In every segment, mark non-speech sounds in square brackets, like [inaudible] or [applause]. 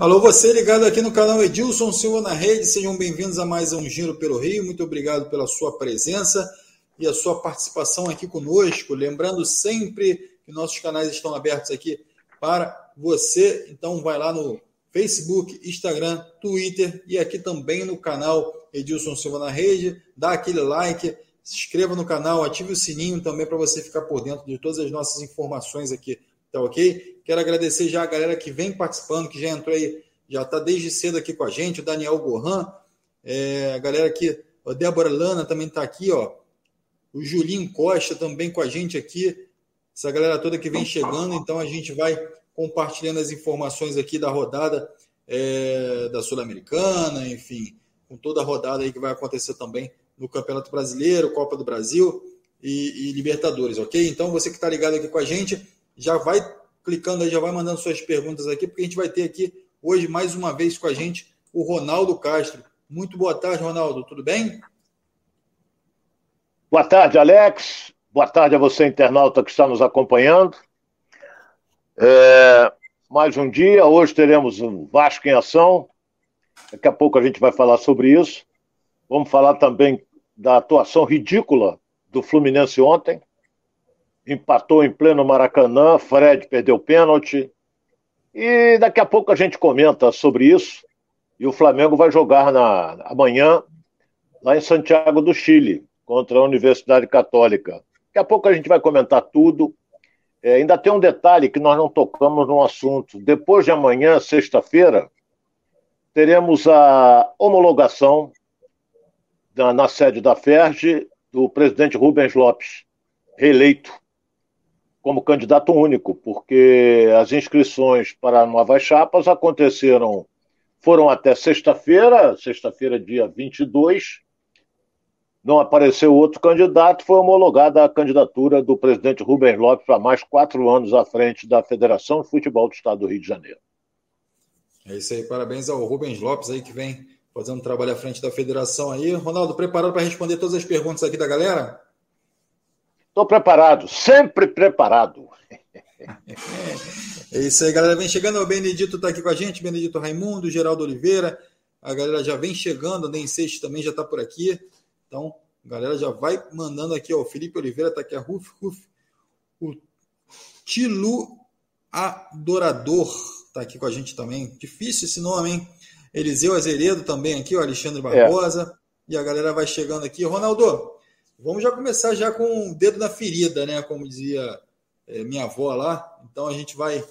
Alô, você ligado aqui no canal Edilson Silva na Rede, sejam bem-vindos a mais um Giro pelo Rio. Muito obrigado pela sua presença e a sua participação aqui conosco. Lembrando sempre que nossos canais estão abertos aqui para você. Então, vai lá no Facebook, Instagram, Twitter e aqui também no canal Edilson Silva na Rede. Dá aquele like, se inscreva no canal, ative o sininho também para você ficar por dentro de todas as nossas informações aqui Tá ok? Quero agradecer já a galera que vem participando, que já entrou aí, já está desde cedo aqui com a gente, o Daniel Gohan, é, a galera aqui, a Débora Lana também está aqui, ó. O Julinho Costa também com a gente aqui. Essa galera toda que vem chegando, então a gente vai compartilhando as informações aqui da rodada é, da Sul-Americana, enfim, com toda a rodada aí que vai acontecer também no Campeonato Brasileiro, Copa do Brasil e, e Libertadores, ok? Então você que está ligado aqui com a gente, já vai clicando aí, já vai mandando suas perguntas aqui, porque a gente vai ter aqui hoje mais uma vez com a gente o Ronaldo Castro. Muito boa tarde, Ronaldo, tudo bem? Boa tarde, Alex. Boa tarde a você, internauta que está nos acompanhando. É, mais um dia, hoje teremos um Vasco em ação. Daqui a pouco a gente vai falar sobre isso. Vamos falar também da atuação ridícula do Fluminense ontem empatou em pleno Maracanã, Fred perdeu pênalti. E daqui a pouco a gente comenta sobre isso. E o Flamengo vai jogar na, amanhã lá em Santiago do Chile, contra a Universidade Católica. Daqui a pouco a gente vai comentar tudo. É, ainda tem um detalhe que nós não tocamos no assunto. Depois de amanhã, sexta-feira, teremos a homologação da, na sede da FERJ do presidente Rubens Lopes, reeleito como candidato único, porque as inscrições para novas chapas aconteceram, foram até sexta-feira, sexta-feira, dia 22. Não apareceu outro candidato, foi homologada a candidatura do presidente Rubens Lopes para mais quatro anos à frente da Federação de Futebol do Estado do Rio de Janeiro. É isso aí, parabéns ao Rubens Lopes aí que vem fazendo trabalho à frente da federação aí. Ronaldo, preparado para responder todas as perguntas aqui da galera? Estou preparado, sempre preparado. É isso aí, galera. Vem chegando. O Benedito está aqui com a gente, Benedito Raimundo, Geraldo Oliveira. A galera já vem chegando, Nem Seixas também já está por aqui. Então, a galera já vai mandando aqui. Ó, o Felipe Oliveira está aqui, a Ruf, Ruf. O Tilu Adorador está aqui com a gente também. Difícil esse nome, hein? Eliseu Azeredo também aqui, o Alexandre Barbosa. É. E a galera vai chegando aqui. Ronaldo, Vamos já começar já com o dedo na ferida, né? Como dizia é, minha avó lá. Então a gente vai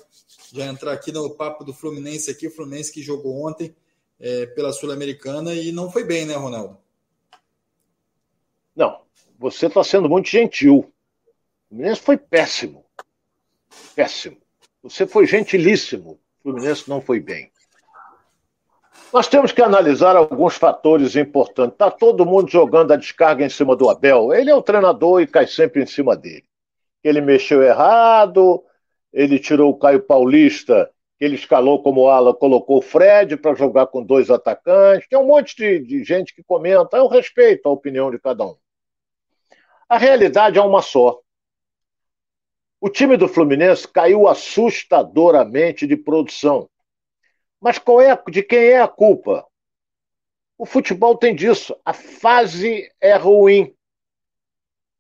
já entrar aqui no papo do Fluminense aqui, o Fluminense que jogou ontem é, pela Sul-Americana e não foi bem, né, Ronaldo? Não, você está sendo muito gentil. O Fluminense foi péssimo. Péssimo. Você foi gentilíssimo. O Fluminense não foi bem. Nós temos que analisar alguns fatores importantes. Está todo mundo jogando a descarga em cima do Abel. Ele é o treinador e cai sempre em cima dele. Ele mexeu errado, ele tirou o Caio Paulista, ele escalou como ala, colocou o Fred para jogar com dois atacantes. Tem um monte de, de gente que comenta. Eu respeito a opinião de cada um. A realidade é uma só. O time do Fluminense caiu assustadoramente de produção. Mas qual é, de quem é a culpa? O futebol tem disso. A fase é ruim.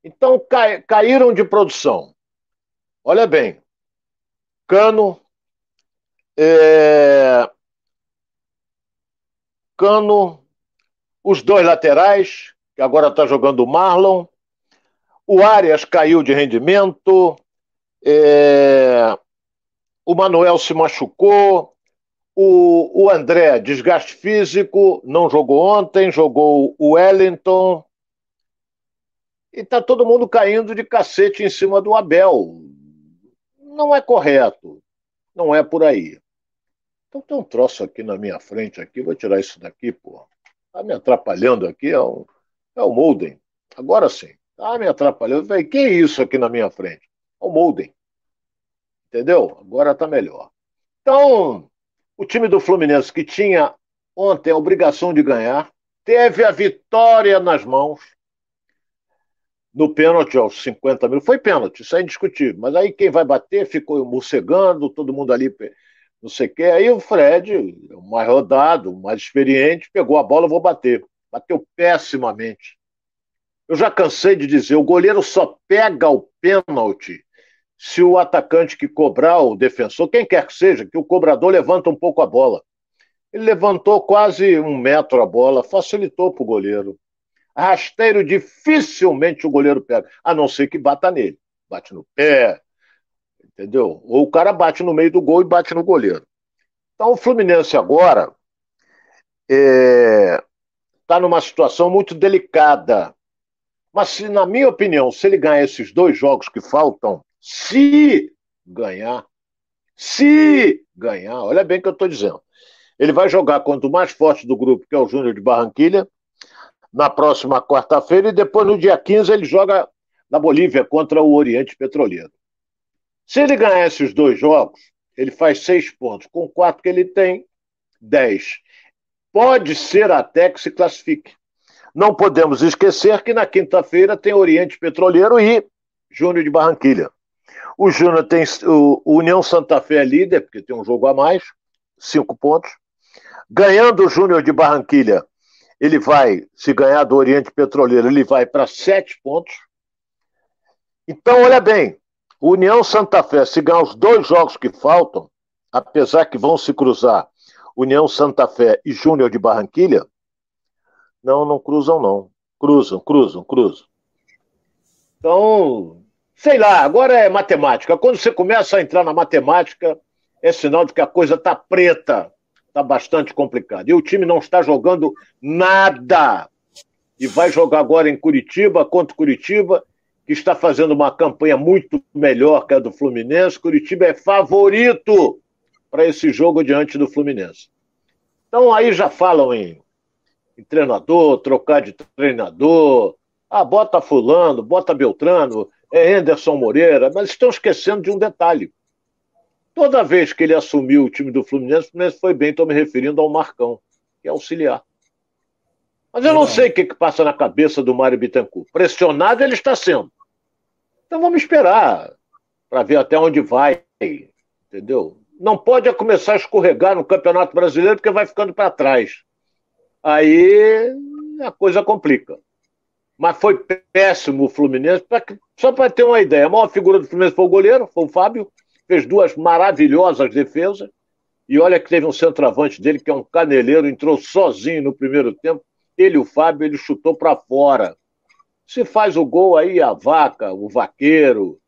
Então cai, caíram de produção. Olha bem, Cano, é, Cano, os dois laterais, que agora está jogando o Marlon, o Arias caiu de rendimento, é, o Manuel se machucou, o, o André, desgaste físico, não jogou ontem, jogou o Wellington. E está todo mundo caindo de cacete em cima do Abel. Não é correto. Não é por aí. Então tem um troço aqui na minha frente, aqui, vou tirar isso daqui, pô. Tá me atrapalhando aqui, é o, é o Molden. Agora sim. Tá me atrapalhando. Falei, que é isso aqui na minha frente? É o Molden. Entendeu? Agora tá melhor. Então, o time do Fluminense, que tinha ontem a obrigação de ganhar, teve a vitória nas mãos no pênalti aos 50 mil. Foi pênalti, isso é indiscutível. Mas aí quem vai bater ficou morcegando, todo mundo ali não sei o quê. Aí o Fred, o mais rodado, o mais experiente, pegou a bola, vou bater. Bateu pessimamente. Eu já cansei de dizer, o goleiro só pega o pênalti se o atacante que cobrar, o defensor, quem quer que seja, que o cobrador levanta um pouco a bola. Ele levantou quase um metro a bola, facilitou para o goleiro. Rasteiro dificilmente o goleiro pega, a não ser que bata nele. Bate no pé, entendeu? Ou o cara bate no meio do gol e bate no goleiro. Então o Fluminense agora está é, tá numa situação muito delicada. Mas, se, na minha opinião, se ele ganhar esses dois jogos que faltam, se ganhar, se ganhar, olha bem o que eu estou dizendo. Ele vai jogar contra o mais forte do grupo, que é o Júnior de Barranquilha, na próxima quarta-feira, e depois, no dia 15, ele joga na Bolívia contra o Oriente Petroleiro. Se ele ganhar esses dois jogos, ele faz seis pontos. Com quatro que ele tem, dez. Pode ser até que se classifique. Não podemos esquecer que na quinta-feira tem Oriente Petroleiro e Júnior de Barranquilha. O Júnior tem o União Santa Fé é líder, porque tem um jogo a mais, cinco pontos. Ganhando o Júnior de Barranquilha, ele vai, se ganhar do Oriente Petroleiro, ele vai para sete pontos. Então, olha bem, União Santa Fé, se ganhar os dois jogos que faltam, apesar que vão se cruzar União Santa Fé e Júnior de Barranquilha, não, não cruzam, não. Cruzam, cruzam, cruzam. Então, Sei lá, agora é matemática. Quando você começa a entrar na matemática, é sinal de que a coisa está preta, está bastante complicada. E o time não está jogando nada. E vai jogar agora em Curitiba, contra Curitiba, que está fazendo uma campanha muito melhor que a do Fluminense. Curitiba é favorito para esse jogo diante do Fluminense. Então aí já falam em, em treinador, trocar de treinador. Ah, bota fulano, bota Beltrano é Anderson Moreira, mas estão esquecendo de um detalhe. Toda vez que ele assumiu o time do Fluminense, o Fluminense foi bem, estou me referindo ao Marcão, que é auxiliar. Mas eu não, não sei o que, que passa na cabeça do Mário Bittencourt. Pressionado ele está sendo. Então vamos esperar para ver até onde vai, entendeu? Não pode começar a escorregar no Campeonato Brasileiro porque vai ficando para trás. Aí a coisa complica mas foi péssimo o Fluminense. Só para ter uma ideia, a maior figura do Fluminense foi o goleiro, foi o Fábio, fez duas maravilhosas defesas. E olha que teve um centroavante dele, que é um caneleiro, entrou sozinho no primeiro tempo. Ele, o Fábio, ele chutou para fora. Se faz o gol aí, a vaca, o vaqueiro,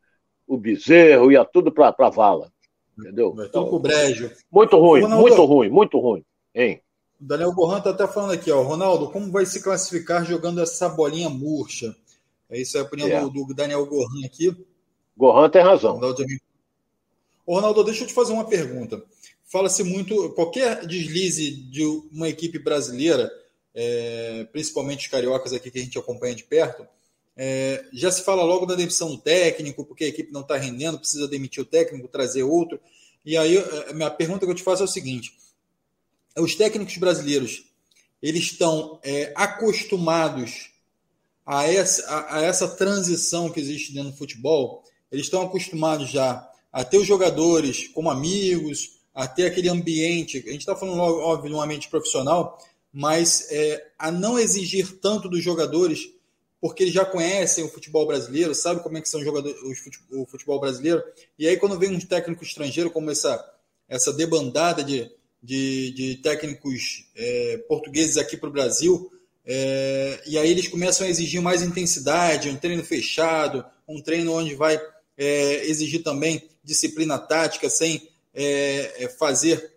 o bezerro, ia tudo para a vala. Entendeu? Então, brejo. Muito ruim, muito ruim, muito ruim. Hein? O Daniel Gohan está até falando aqui, ó. Ronaldo, como vai se classificar jogando essa bolinha murcha? É isso é a opinião é. Do, do, Daniel Gohan aqui. Gohan tem razão. Ronaldo, Ô, Ronaldo, deixa eu te fazer uma pergunta. Fala-se muito, qualquer deslize de uma equipe brasileira, é, principalmente os cariocas aqui que a gente acompanha de perto, é, já se fala logo da demissão do técnico, porque a equipe não está rendendo, precisa demitir o técnico, trazer outro. E aí, a é, minha pergunta que eu te faço é o seguinte: os técnicos brasileiros eles estão é, acostumados a essa, a, a, essa transição que existe dentro do futebol, eles estão acostumados já a ter os jogadores como amigos, a ter aquele ambiente, a gente está falando, óbvio, de um ambiente profissional, mas é, a não exigir tanto dos jogadores, porque eles já conhecem o futebol brasileiro, sabe como é que são os jogadores, o futebol brasileiro, e aí quando vem um técnico estrangeiro como essa, essa debandada de, de, de técnicos é, portugueses aqui para o Brasil, é, e aí eles começam a exigir mais intensidade, um treino fechado, um treino onde vai é, exigir também disciplina tática, sem é, é, fazer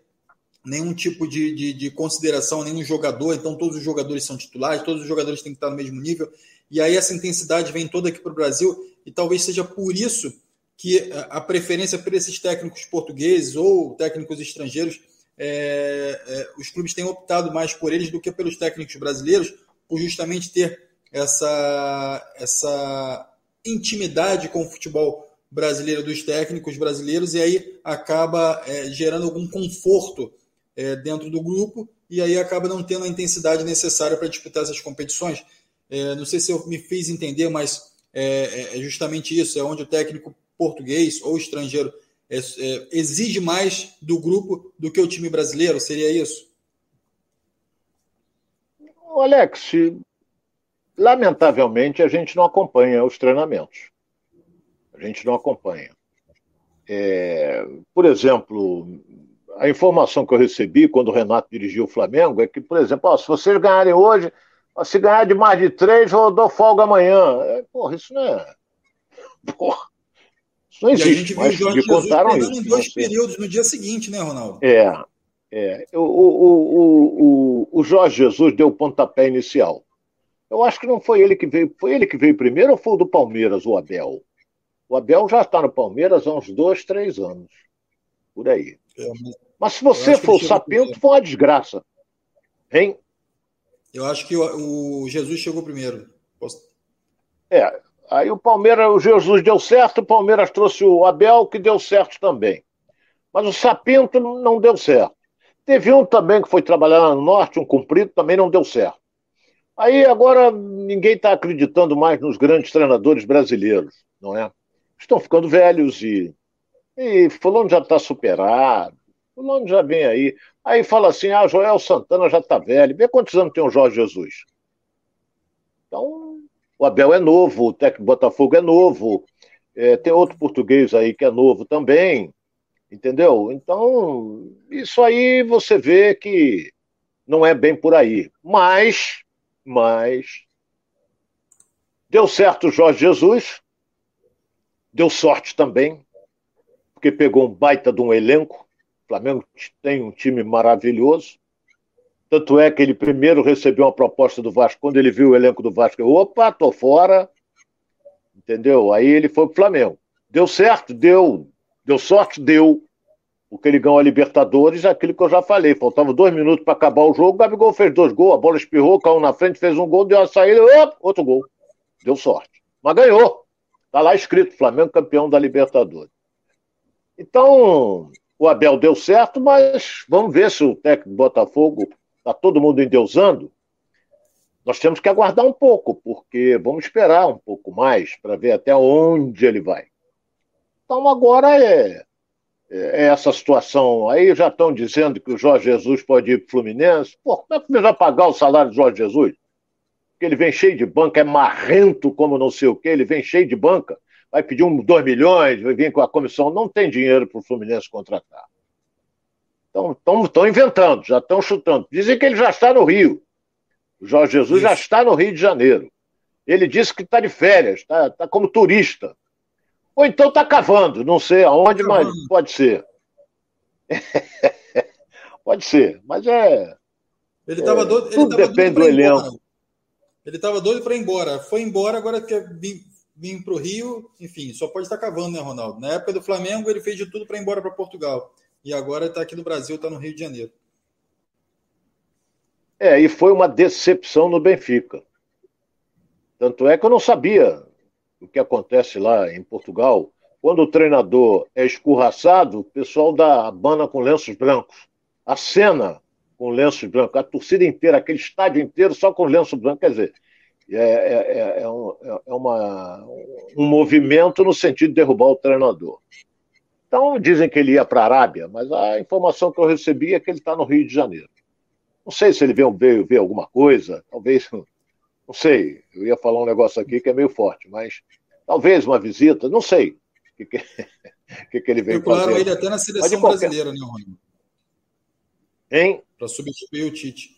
nenhum tipo de, de, de, consideração nenhum jogador, então todos os jogadores são titulares, todos os jogadores têm que estar no mesmo nível, e aí essa intensidade vem toda aqui para o Brasil, e talvez seja por isso que a preferência por esses técnicos portugueses ou técnicos estrangeiros é, é, os clubes têm optado mais por eles do que pelos técnicos brasileiros, por justamente ter essa, essa intimidade com o futebol brasileiro dos técnicos brasileiros, e aí acaba é, gerando algum conforto é, dentro do grupo, e aí acaba não tendo a intensidade necessária para disputar essas competições. É, não sei se eu me fiz entender, mas é, é justamente isso: é onde o técnico português ou estrangeiro é, é, exige mais do grupo do que o time brasileiro? Seria isso? Alex, lamentavelmente a gente não acompanha os treinamentos. A gente não acompanha. É, por exemplo, a informação que eu recebi quando o Renato dirigiu o Flamengo é que, por exemplo, ó, se vocês ganharem hoje, se ganhar de mais de três, eu dou folga amanhã. É, porra, isso não é. [laughs] Porra, isso não existe. A gente viu o Jorge Jesus contaram isso, em dois períodos no dia seguinte, né, Ronaldo? É. é. O, o, o, o, Jorge Jesus deu o pontapé inicial. Eu acho que não foi ele que veio. Foi ele que veio primeiro ou foi o do Palmeiras, o Abel? O Abel já está no Palmeiras há uns dois, três anos. Por aí. É, mas... mas... se você for o Sapinto, foi uma desgraça. Hein? Eu acho que o, o Jesus chegou primeiro. Posso... É, aí o Palmeiras, o Jesus deu certo, o Palmeiras trouxe o Abel, que deu certo também. Mas o Sapinto não deu certo. Teve um também que foi trabalhar no Norte, um cumprido, também não deu certo. Aí agora ninguém está acreditando mais nos grandes treinadores brasileiros, não é? Estão ficando velhos e, e fulano já está superado, fulano já vem aí. Aí fala assim: ah, Joel Santana já está velho. Vê quantos anos tem o Jorge Jesus. Então, o Abel é novo, o técnico Botafogo é novo, é, tem outro português aí que é novo também, entendeu? Então, isso aí você vê que não é bem por aí. Mas, mas, deu certo o Jorge Jesus, deu sorte também, porque pegou um baita de um elenco, o Flamengo tem um time maravilhoso. Tanto é que ele primeiro recebeu uma proposta do Vasco. Quando ele viu o elenco do Vasco, eu, opa, tô fora. Entendeu? Aí ele foi pro Flamengo. Deu certo? Deu. Deu sorte? Deu. Porque ele ganhou a Libertadores, aquilo que eu já falei. Faltava dois minutos para acabar o jogo. O Gabigol fez dois gols, a bola espirrou, caiu na frente, fez um gol, deu uma saída, opa, outro gol. Deu sorte. Mas ganhou. Tá lá escrito: Flamengo campeão da Libertadores. Então, o Abel deu certo, mas vamos ver se o técnico do Botafogo está todo mundo endeusando. Nós temos que aguardar um pouco, porque vamos esperar um pouco mais para ver até onde ele vai. Então agora é, é essa situação. Aí já estão dizendo que o Jorge Jesus pode ir para o Fluminense. Pô, como é que vai pagar o salário do Jorge Jesus? Porque ele vem cheio de banca, é marrento como não sei o quê, ele vem cheio de banca vai pedir um 2 milhões, vai vir com a comissão. Não tem dinheiro para o Fluminense contratar. Estão inventando, já estão chutando. Dizem que ele já está no Rio. O Jorge Jesus Isso. já está no Rio de Janeiro. Ele disse que está de férias, está tá como turista. Ou então está cavando, não sei aonde, tá mas pode ser. [laughs] pode ser, mas é. Ele estava é, doido. Ele tudo depende do elenco. Ele estava doido para ir embora. Foi embora, agora quer vir, vir para o Rio, enfim, só pode estar cavando, né, Ronaldo? Na época do Flamengo, ele fez de tudo para ir embora para Portugal. E agora está aqui no Brasil, está no Rio de Janeiro. É, e foi uma decepção no Benfica. Tanto é que eu não sabia o que acontece lá em Portugal. Quando o treinador é escorraçado, o pessoal dá bana com lenços brancos. A cena com lenços brancos. A torcida inteira, aquele estádio inteiro só com lenço branco. Quer dizer, é, é, é, é, um, é, é uma, um movimento no sentido de derrubar o treinador. Então, dizem que ele ia para a Arábia, mas a informação que eu recebi é que ele está no Rio de Janeiro. Não sei se ele veio, veio ver alguma coisa, talvez, [laughs] não sei, eu ia falar um negócio aqui que é meio forte, mas talvez uma visita, não sei o que, que, [laughs] que, que ele veio fazer. ele até na seleção qualquer... brasileira, né, Rony? Hein? Para substituir o Tite.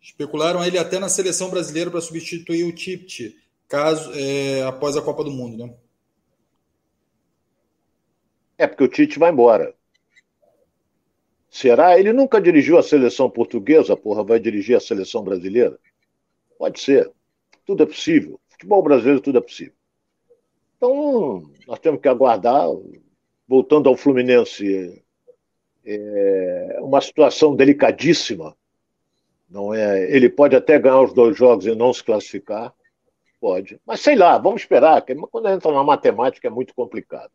Especularam ele até na seleção brasileira para substituir o Tite, caso é, após a Copa do Mundo, né? É porque o Tite vai embora. Será? Ele nunca dirigiu a seleção portuguesa, porra, vai dirigir a seleção brasileira? Pode ser. Tudo é possível. Futebol brasileiro, tudo é possível. Então, nós temos que aguardar. Voltando ao Fluminense, é uma situação delicadíssima não é, ele pode até ganhar os dois jogos e não se classificar, pode. Mas sei lá, vamos esperar, quando entra na matemática é muito complicado.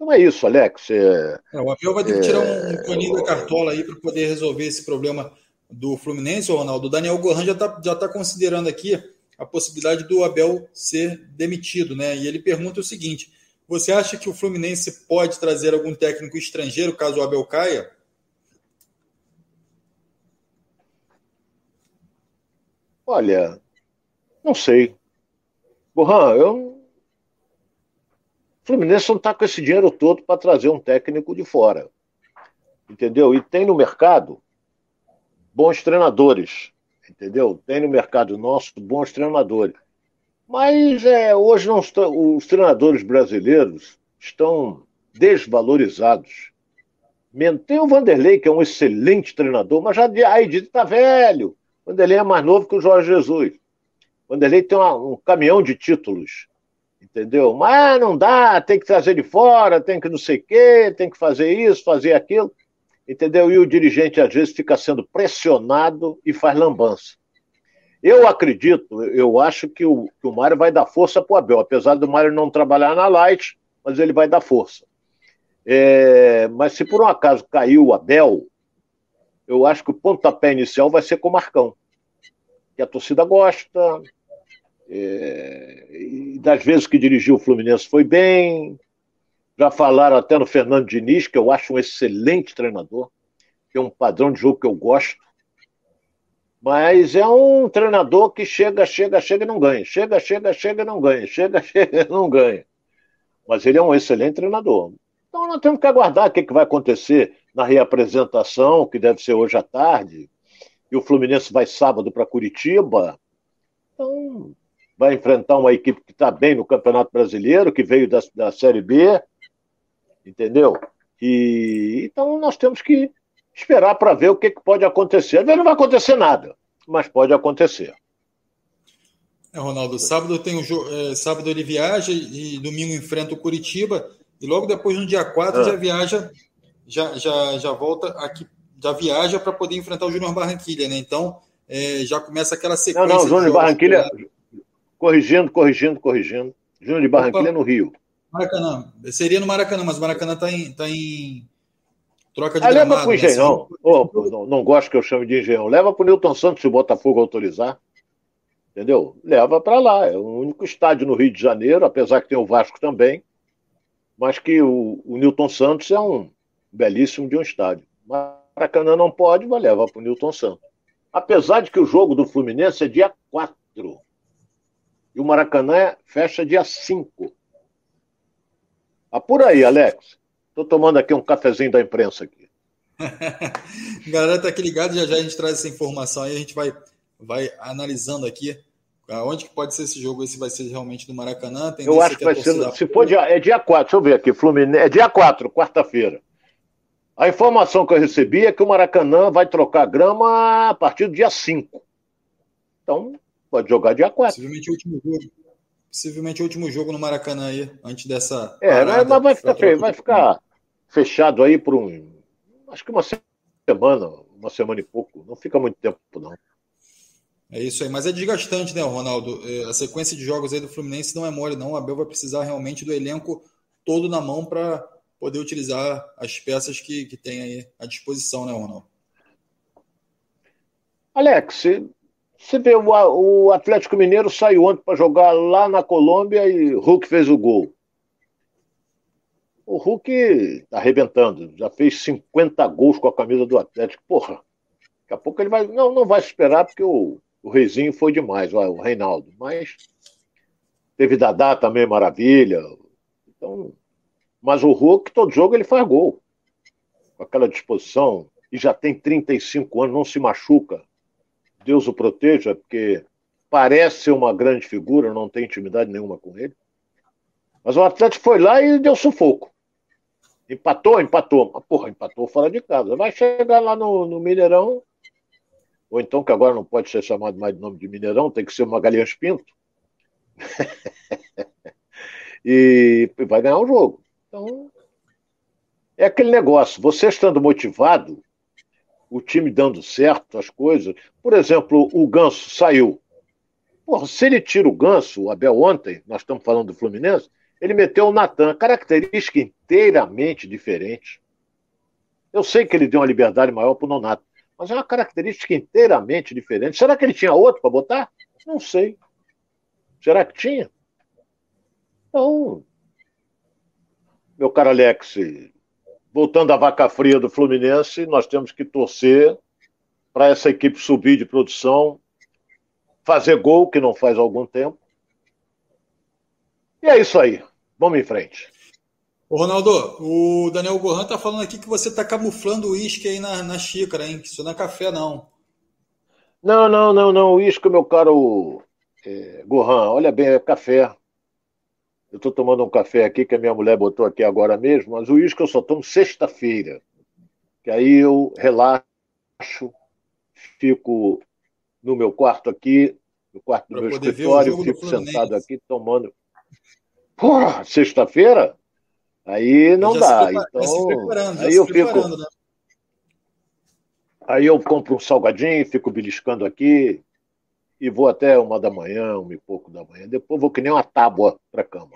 Então é isso, Alex. É, é, o Abel vai ter que tirar um, um paninho da cartola aí para poder resolver esse problema do Fluminense, Ronaldo. O Daniel Gohan já está já tá considerando aqui a possibilidade do Abel ser demitido, né? E ele pergunta o seguinte: Você acha que o Fluminense pode trazer algum técnico estrangeiro caso o Abel caia? Olha, não sei. Borran, eu. Fluminense não está com esse dinheiro todo para trazer um técnico de fora. Entendeu? E tem no mercado bons treinadores. Entendeu? Tem no mercado nosso bons treinadores. Mas é, hoje não estão, os treinadores brasileiros estão desvalorizados. Tem o Vanderlei, que é um excelente treinador, mas já aí diz está velho. O Vanderlei é mais novo que o Jorge Jesus. O Vanderlei tem uma, um caminhão de títulos, entendeu? Mas não dá, tem que trazer de fora, tem que não sei o quê, tem que fazer isso, fazer aquilo, entendeu? E o dirigente às vezes fica sendo pressionado e faz lambança. Eu acredito, eu acho que o, que o Mário vai dar força para o Abel, apesar do Mário não trabalhar na Light, mas ele vai dar força. É, mas se por um acaso caiu o Abel, eu acho que o pontapé inicial vai ser com o Marcão, que a torcida gosta, é, e das vezes que dirigiu o Fluminense foi bem. Já falaram até no Fernando Diniz, que eu acho um excelente treinador, tem um padrão de jogo que eu gosto. Mas é um treinador que chega, chega, chega e não ganha. Chega, chega, chega e não ganha. Chega, [laughs] chega e não ganha. Mas ele é um excelente treinador. Então nós temos que aguardar o que, que vai acontecer na reapresentação, que deve ser hoje à tarde. E o Fluminense vai sábado para Curitiba. Então vai enfrentar uma equipe que está bem no Campeonato Brasileiro, que veio da, da Série B. Entendeu? E então nós temos que esperar para ver o que, que pode acontecer. Não vai acontecer nada, mas pode acontecer. É, Ronaldo, sábado tem o jogo, é, sábado ele viaja e domingo enfrenta o Curitiba e logo depois no dia 4 ah. já viaja, já, já, já volta aqui, já viaja para poder enfrentar o Júnior Barranquilha, né? Então é, já começa aquela sequência. Não, não, Júnior de Barranquilha, corrigindo, corrigindo, corrigindo. Júnior de Barranquilha Opa, no Rio. Maracanã, seria no Maracanã, mas o Maracanã está em, tá em Troca de ah, gramado, leva pro né? Engenhão. Né? Oh, não, não gosto que eu chame de Engenhão. Leva pro Newton Santos se o Botafogo autorizar. Entendeu? Leva para lá. É o único estádio no Rio de Janeiro, apesar que tem o Vasco também, mas que o, o Newton Santos é um belíssimo de um estádio. Maracanã não pode, vai levar para o Newton Santos. Apesar de que o jogo do Fluminense é dia 4. E o Maracanã fecha dia 5. Apura aí, Alex. Estou tomando aqui um cafezinho da imprensa aqui. [laughs] Galera, tá aqui ligado, já já a gente traz essa informação aí, a gente vai, vai analisando aqui aonde que pode ser esse jogo, esse vai ser realmente do Maracanã. Eu acho que vai ser, se for dia, é dia 4, deixa eu ver aqui, Fluminense, é dia 4, quarta-feira. A informação que eu recebi é que o Maracanã vai trocar grama a partir do dia 5. Então, pode jogar dia 4. Possivelmente o último jogo. Possivelmente o último jogo no Maracanã aí, antes dessa. É, mas vai ficar, vai ficar fechado aí por um. Acho que uma semana, uma semana e pouco. Não fica muito tempo, não. É isso aí, mas é desgastante, né, Ronaldo? É, a sequência de jogos aí do Fluminense não é mole, não. O Abel vai precisar realmente do elenco todo na mão para poder utilizar as peças que, que tem aí à disposição, né, Ronaldo? Alex, você vê, o Atlético Mineiro saiu ontem para jogar lá na Colômbia e Hulk fez o gol. O Hulk está arrebentando, já fez 50 gols com a camisa do Atlético. Porra, daqui a pouco ele vai. Não, não vai esperar, porque o, o Reizinho foi demais, o Reinaldo. Mas teve Dadá também, maravilha. Então, mas o Hulk, todo jogo ele faz gol. Com aquela disposição. E já tem 35 anos, não se machuca. Deus o proteja, porque parece ser uma grande figura, não tem intimidade nenhuma com ele. Mas o Atlético foi lá e deu sufoco. Empatou, empatou. Mas, porra, empatou fora de casa. Vai chegar lá no, no Mineirão, ou então, que agora não pode ser chamado mais de nome de Mineirão, tem que ser uma Galinhas Pinto. [laughs] e vai ganhar o jogo. Então, é aquele negócio. Você estando motivado, o time dando certo, as coisas. Por exemplo, o Ganso saiu. Porra, se ele tira o Ganso, o Abel ontem, nós estamos falando do Fluminense, ele meteu o Natan, característica inteiramente diferente. Eu sei que ele deu uma liberdade maior para o Nonato, mas é uma característica inteiramente diferente. Será que ele tinha outro para botar? Não sei. Será que tinha? Então, meu caro Alex, voltando à vaca fria do Fluminense, nós temos que torcer para essa equipe subir de produção, fazer gol, que não faz algum tempo. E é isso aí. Vamos em frente. Ô Ronaldo, o Daniel Gohan tá falando aqui que você tá camuflando o uísque aí na, na xícara, hein? Que isso não é café, não. Não, não, não, não. Uísque, meu caro é, Gohan, olha bem, é café. Eu estou tomando um café aqui que a minha mulher botou aqui agora mesmo, mas o uísque eu só tomo sexta-feira. Que aí eu relaxo, fico no meu quarto aqui, no quarto do pra meu escritório, fico sentado aqui tomando. Porra, sexta-feira? Aí não dá. Se então, aí eu fico. Né? Aí eu compro um salgadinho, fico beliscando aqui e vou até uma da manhã, uma e pouco da manhã. Depois vou que nem uma tábua para cama.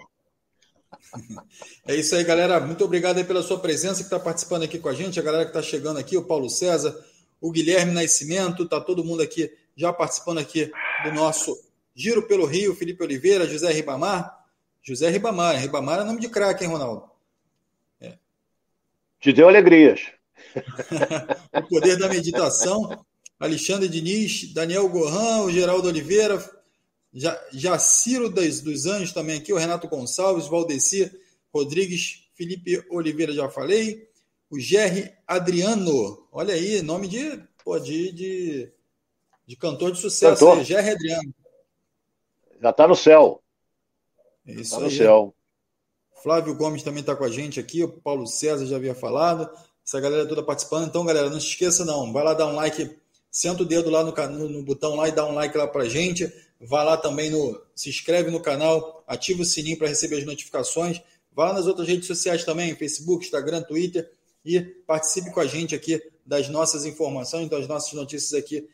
[laughs] É isso aí, galera. Muito obrigado aí pela sua presença que está participando aqui com a gente, a galera que está chegando aqui, o Paulo César, o Guilherme Nascimento, tá todo mundo aqui já participando aqui do nosso Giro pelo Rio, Felipe Oliveira, José Ribamar. José Ribamar, Ribamar é nome de craque, hein, Ronaldo? Te deu alegrias. [laughs] o poder da meditação. Alexandre Diniz, Daniel Gohan, o Geraldo Oliveira, Jaciro dos, dos Anjos também aqui, o Renato Gonçalves, Valdeci Rodrigues, Felipe Oliveira, já falei. O Gerry Adriano, olha aí, nome de, pô, de, de, de cantor de sucesso, cantor. Gerry Adriano. Já está no céu. Isso tá no aí. céu. Flávio Gomes também está com a gente aqui, o Paulo César já havia falado, essa galera toda participando. Então, galera, não se esqueça não, vai lá dar um like, senta o dedo lá no, no, no botão lá e dá um like lá pra gente. Vai lá também no, se inscreve no canal, ativa o sininho para receber as notificações. Vá lá nas outras redes sociais também, Facebook, Instagram, Twitter e participe com a gente aqui das nossas informações, das nossas notícias aqui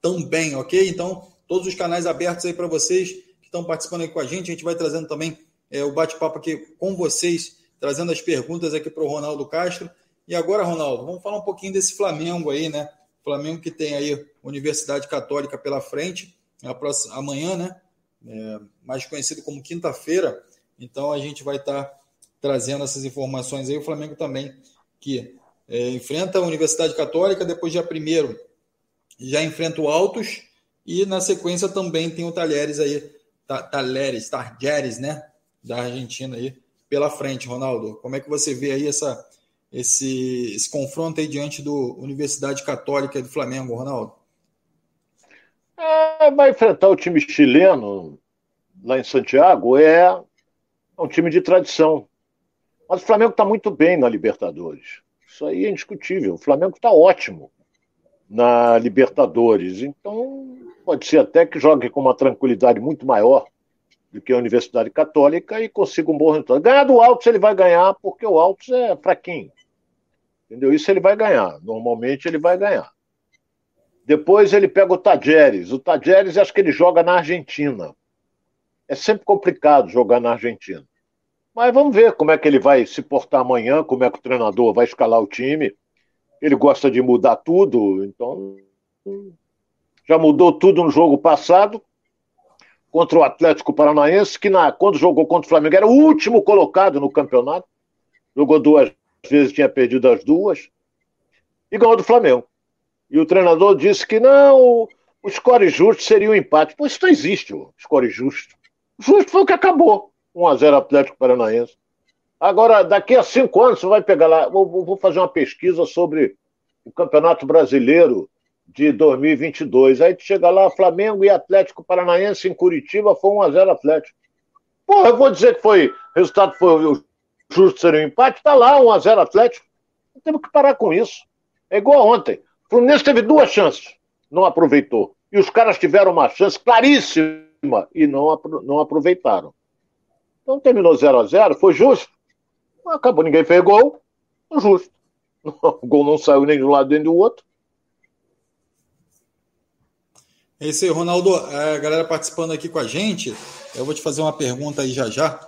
também, ok? Então, todos os canais abertos aí para vocês que estão participando aí com a gente. A gente vai trazendo também é, o bate-papo aqui com vocês, trazendo as perguntas aqui para o Ronaldo Castro. E agora, Ronaldo, vamos falar um pouquinho desse Flamengo aí, né? Flamengo que tem aí Universidade Católica pela frente, próxima, amanhã, né? É, mais conhecido como quinta-feira. Então a gente vai estar tá trazendo essas informações aí. O Flamengo também que é, enfrenta a Universidade Católica, depois dia primeiro já enfrenta o Altos e na sequência também tem o Talheres aí, Talheres, Targeres, né? da Argentina aí pela frente, Ronaldo. Como é que você vê aí essa, esse, esse confronto aí diante do Universidade Católica do Flamengo, Ronaldo? É, vai enfrentar o time chileno lá em Santiago, é um time de tradição. Mas o Flamengo está muito bem na Libertadores. Isso aí é indiscutível. O Flamengo está ótimo na Libertadores. Então, pode ser até que jogue com uma tranquilidade muito maior do que a Universidade Católica e consiga um bom resultado. Ganhar do Altos ele vai ganhar, porque o Altos é fraquinho. Entendeu? Isso ele vai ganhar. Normalmente ele vai ganhar. Depois ele pega o Tajeres. O Tajeres acho que ele joga na Argentina. É sempre complicado jogar na Argentina. Mas vamos ver como é que ele vai se portar amanhã, como é que o treinador vai escalar o time. Ele gosta de mudar tudo, então já mudou tudo no jogo passado contra o Atlético Paranaense, que na, quando jogou contra o Flamengo era o último colocado no campeonato. Jogou duas vezes, tinha perdido as duas. Ganhou do Flamengo. E o treinador disse que não, o score justo seria um empate. Pô, isso não existe, o score justo. Justo foi o que acabou. 1x0 Atlético Paranaense. Agora, daqui a cinco anos, você vai pegar lá. Vou, vou fazer uma pesquisa sobre o Campeonato Brasileiro de 2022. Aí chega lá, Flamengo e Atlético Paranaense em Curitiba, foi 1x0 Atlético. Porra, eu vou dizer que foi, o resultado foi justo ser um empate, tá lá 1x0 Atlético. Temos que parar com isso. É igual ontem. O Fluminense teve duas chances, não aproveitou. E os caras tiveram uma chance claríssima e não, não aproveitaram. Então terminou 0 a 0 foi justo. Acabou, ninguém fez gol, justo. [laughs] O gol não saiu nem de um lado nem do outro. É isso aí, Ronaldo. A galera participando aqui com a gente. Eu vou te fazer uma pergunta aí já já,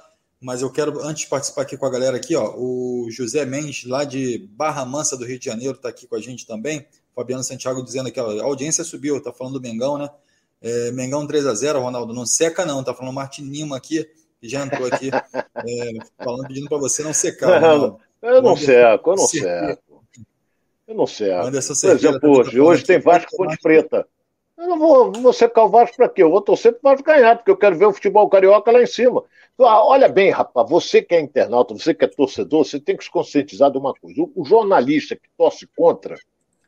mas eu quero, antes de participar aqui com a galera aqui, ó, o José Mendes, lá de Barra Mansa do Rio de Janeiro, está aqui com a gente também. Fabiano Santiago dizendo que a audiência subiu, está falando do Mengão, né? É, Mengão 3 a 0 Ronaldo. Não seca, não, tá falando Martin Lima aqui. já entrou aqui é, falando, pedindo para você não secar. Não, eu não seco, eu não seco. Eu não seco. Por exemplo, hoje, hoje tem Vasco Ponte Preta. Eu não vou, vou secar o Vasco para quê? Eu vou torcer para o Vasco ganhar, porque eu quero ver o futebol carioca lá em cima. Ah, olha bem, rapaz, você que é internauta, você que é torcedor, você tem que se conscientizar de uma coisa. O jornalista que torce contra,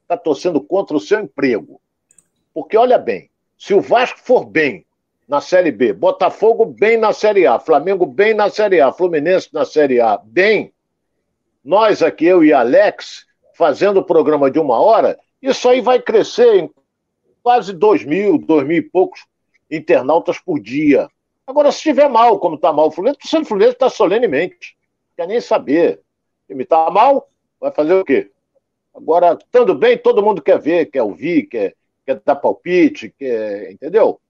está torcendo contra o seu emprego. Porque olha bem, se o Vasco for bem na Série B, Botafogo bem na Série A, Flamengo bem na Série A, Fluminense na Série A, bem, nós aqui, eu e Alex, fazendo o programa de uma hora, isso aí vai crescer em quase dois mil, dois mil e poucos internautas por dia. Agora, se estiver mal, como está mal o Fluminense, o torcedor Fluminense está solenemente. Não quer nem saber. Se me está mal, vai fazer o quê? Agora, estando bem, todo mundo quer ver, quer ouvir, quer, quer dar palpite, quer, entendeu?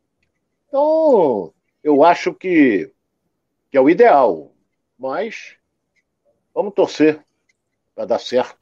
Então, eu acho que, que é o ideal. Mas vamos torcer para dar certo.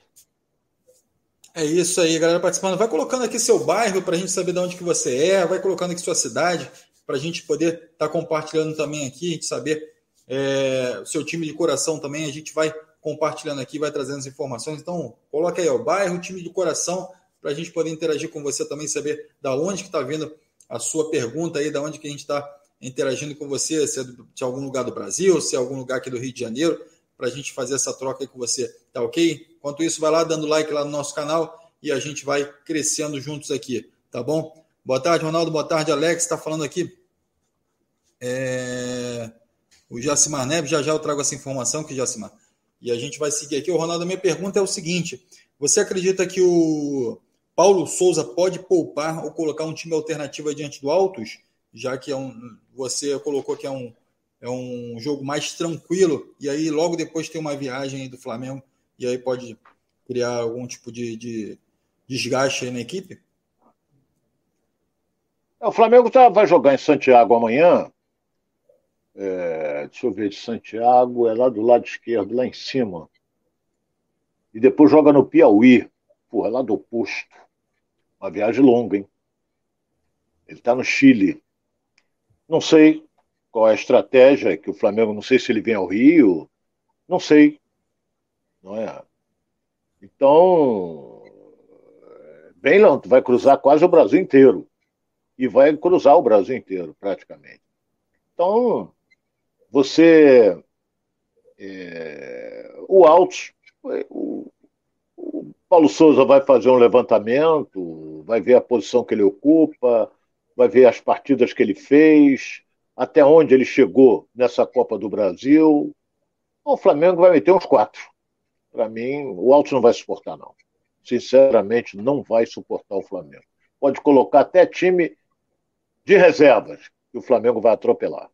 É isso aí, galera participando. Vai colocando aqui seu bairro para a gente saber de onde que você é, vai colocando aqui sua cidade para a gente poder estar tá compartilhando também aqui, a gente saber é, o seu time de coração também, a gente vai compartilhando aqui, vai trazendo as informações. Então, coloca aí o bairro, time de coração, para a gente poder interagir com você também, saber da onde que está vindo a sua pergunta aí, da onde que a gente está interagindo com você, se é de algum lugar do Brasil, se é algum lugar aqui do Rio de Janeiro, para a gente fazer essa troca aí com você, tá ok? Enquanto isso, vai lá dando like lá no nosso canal e a gente vai crescendo juntos aqui, tá bom? Boa tarde, Ronaldo. Boa tarde, Alex. Está falando aqui. É... O Jacimar Neves, já já eu trago essa informação que Jacimar. E a gente vai seguir aqui. O Ronaldo, minha pergunta é o seguinte: você acredita que o Paulo Souza pode poupar ou colocar um time alternativo diante do Altos? Já que é um, você colocou que é um, é um jogo mais tranquilo, e aí logo depois tem uma viagem do Flamengo, e aí pode criar algum tipo de, de desgaste na equipe? É, o Flamengo tá, vai jogar em Santiago amanhã. É, deixa eu ver, de Santiago, é lá do lado esquerdo, lá em cima. E depois joga no Piauí, porra, lá do oposto. Uma viagem longa, hein? Ele está no Chile. Não sei qual é a estratégia que o Flamengo, não sei se ele vem ao Rio, não sei. Não é? Então, bem longe, vai cruzar quase o Brasil inteiro e vai cruzar o Brasil inteiro, praticamente. Então, você. É, o Altos, o, o Paulo Souza vai fazer um levantamento, vai ver a posição que ele ocupa, vai ver as partidas que ele fez, até onde ele chegou nessa Copa do Brasil. O Flamengo vai meter uns quatro. Para mim, o Altos não vai suportar, não. Sinceramente, não vai suportar o Flamengo. Pode colocar até time de reservas que o Flamengo vai atropelar.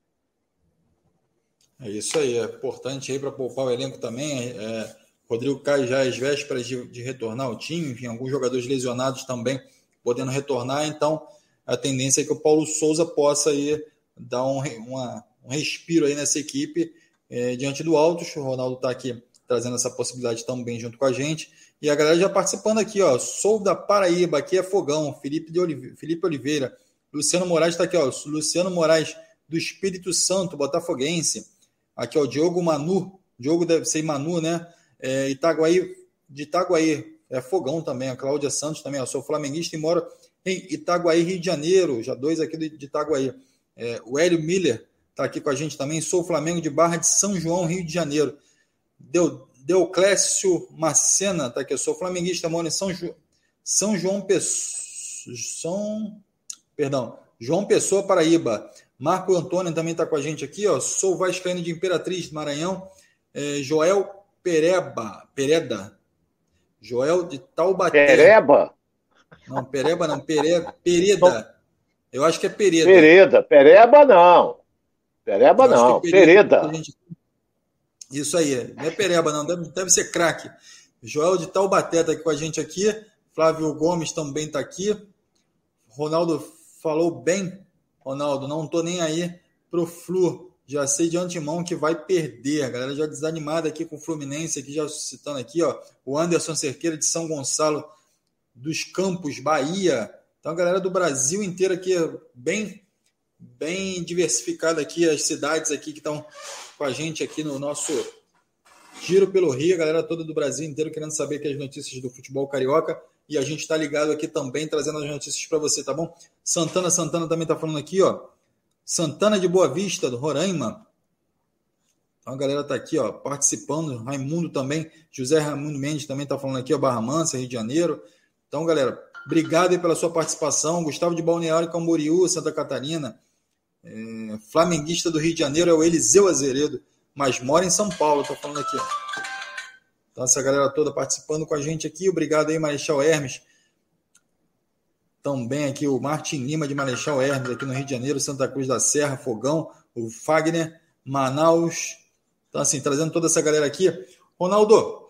É isso aí, é importante aí para poupar o elenco também. É, Rodrigo cai já às vésperas de, de, retornar ao time, enfim, alguns jogadores lesionados também podendo retornar, então a tendência é que o Paulo Souza possa aí dar um, uma, um respiro aí nessa equipe é, diante do Altos. O Ronaldo está aqui trazendo essa possibilidade também junto com a gente. E a galera já participando aqui, ó. Sou da Paraíba, aqui é Fogão, Felipe, de Oliveira, Felipe Oliveira. Luciano Moraes está aqui, ó. Luciano Moraes do Espírito Santo, Botafoguense. Aqui, ó, Diogo Manu. Diogo deve ser Manu, né? É, Itaguaí, de Itaguaí. É Fogão também. A Cláudia Santos também, ó. Sou flamenguista e moro em Itaguaí, Rio de Janeiro. Já dois aqui de Itaguaí. É, o Hélio Miller está aqui com a gente também. Sou Flamengo de Barra de São João, Rio de Janeiro. Deu, Deuclésio Macena está aqui. Eu sou flamenguista, moro em São, Ju, São João Pessoa. São perdão, João Pessoa, Paraíba. Marco Antônio também está com a gente aqui, ó. Sou Vascaíno de Imperatriz, Maranhão. É, Joel Pereba, Pereda. Joel de Taubaté. Pereba? Não, Pereba não, Pere, Pereda. Eu acho que é Pereda. Pereda, Pereba não. Pereba não, é Pereda. Pereda. Isso aí, não é Pereba não, deve, deve ser craque. Joel de Taubaté está aqui com a gente aqui. Flávio Gomes também está aqui. Ronaldo falou bem, Ronaldo, não tô nem aí pro Flu. Já sei de antemão que vai perder. A galera já desanimada aqui com o Fluminense, aqui já citando aqui, ó, o Anderson Cerqueira de São Gonçalo dos Campos, Bahia. Então a galera do Brasil inteiro aqui bem bem diversificado aqui, as cidades aqui que estão com a gente aqui no nosso Giro pelo Rio, a galera toda do Brasil inteiro querendo saber que as notícias do futebol carioca e a gente está ligado aqui também trazendo as notícias para você, tá bom? Santana Santana também está falando aqui, ó. Santana de Boa Vista, do Roraima. Então a galera está aqui, ó, participando. Raimundo também, José Raimundo Mendes também está falando aqui, ó, Barra Mansa, Rio de Janeiro. Então, galera, obrigado aí pela sua participação. Gustavo de Balneário Camboriú, Santa Catarina. É, flamenguista do Rio de Janeiro é o Eliseu Azeredo mas mora em São Paulo, estou falando aqui. Ó. Então, essa galera toda participando com a gente aqui. Obrigado aí, Marechal Hermes. Também aqui o Martin Lima de Marechal Hermes, aqui no Rio de Janeiro, Santa Cruz da Serra, Fogão, o Fagner, Manaus. Então, assim, trazendo toda essa galera aqui. Ronaldo,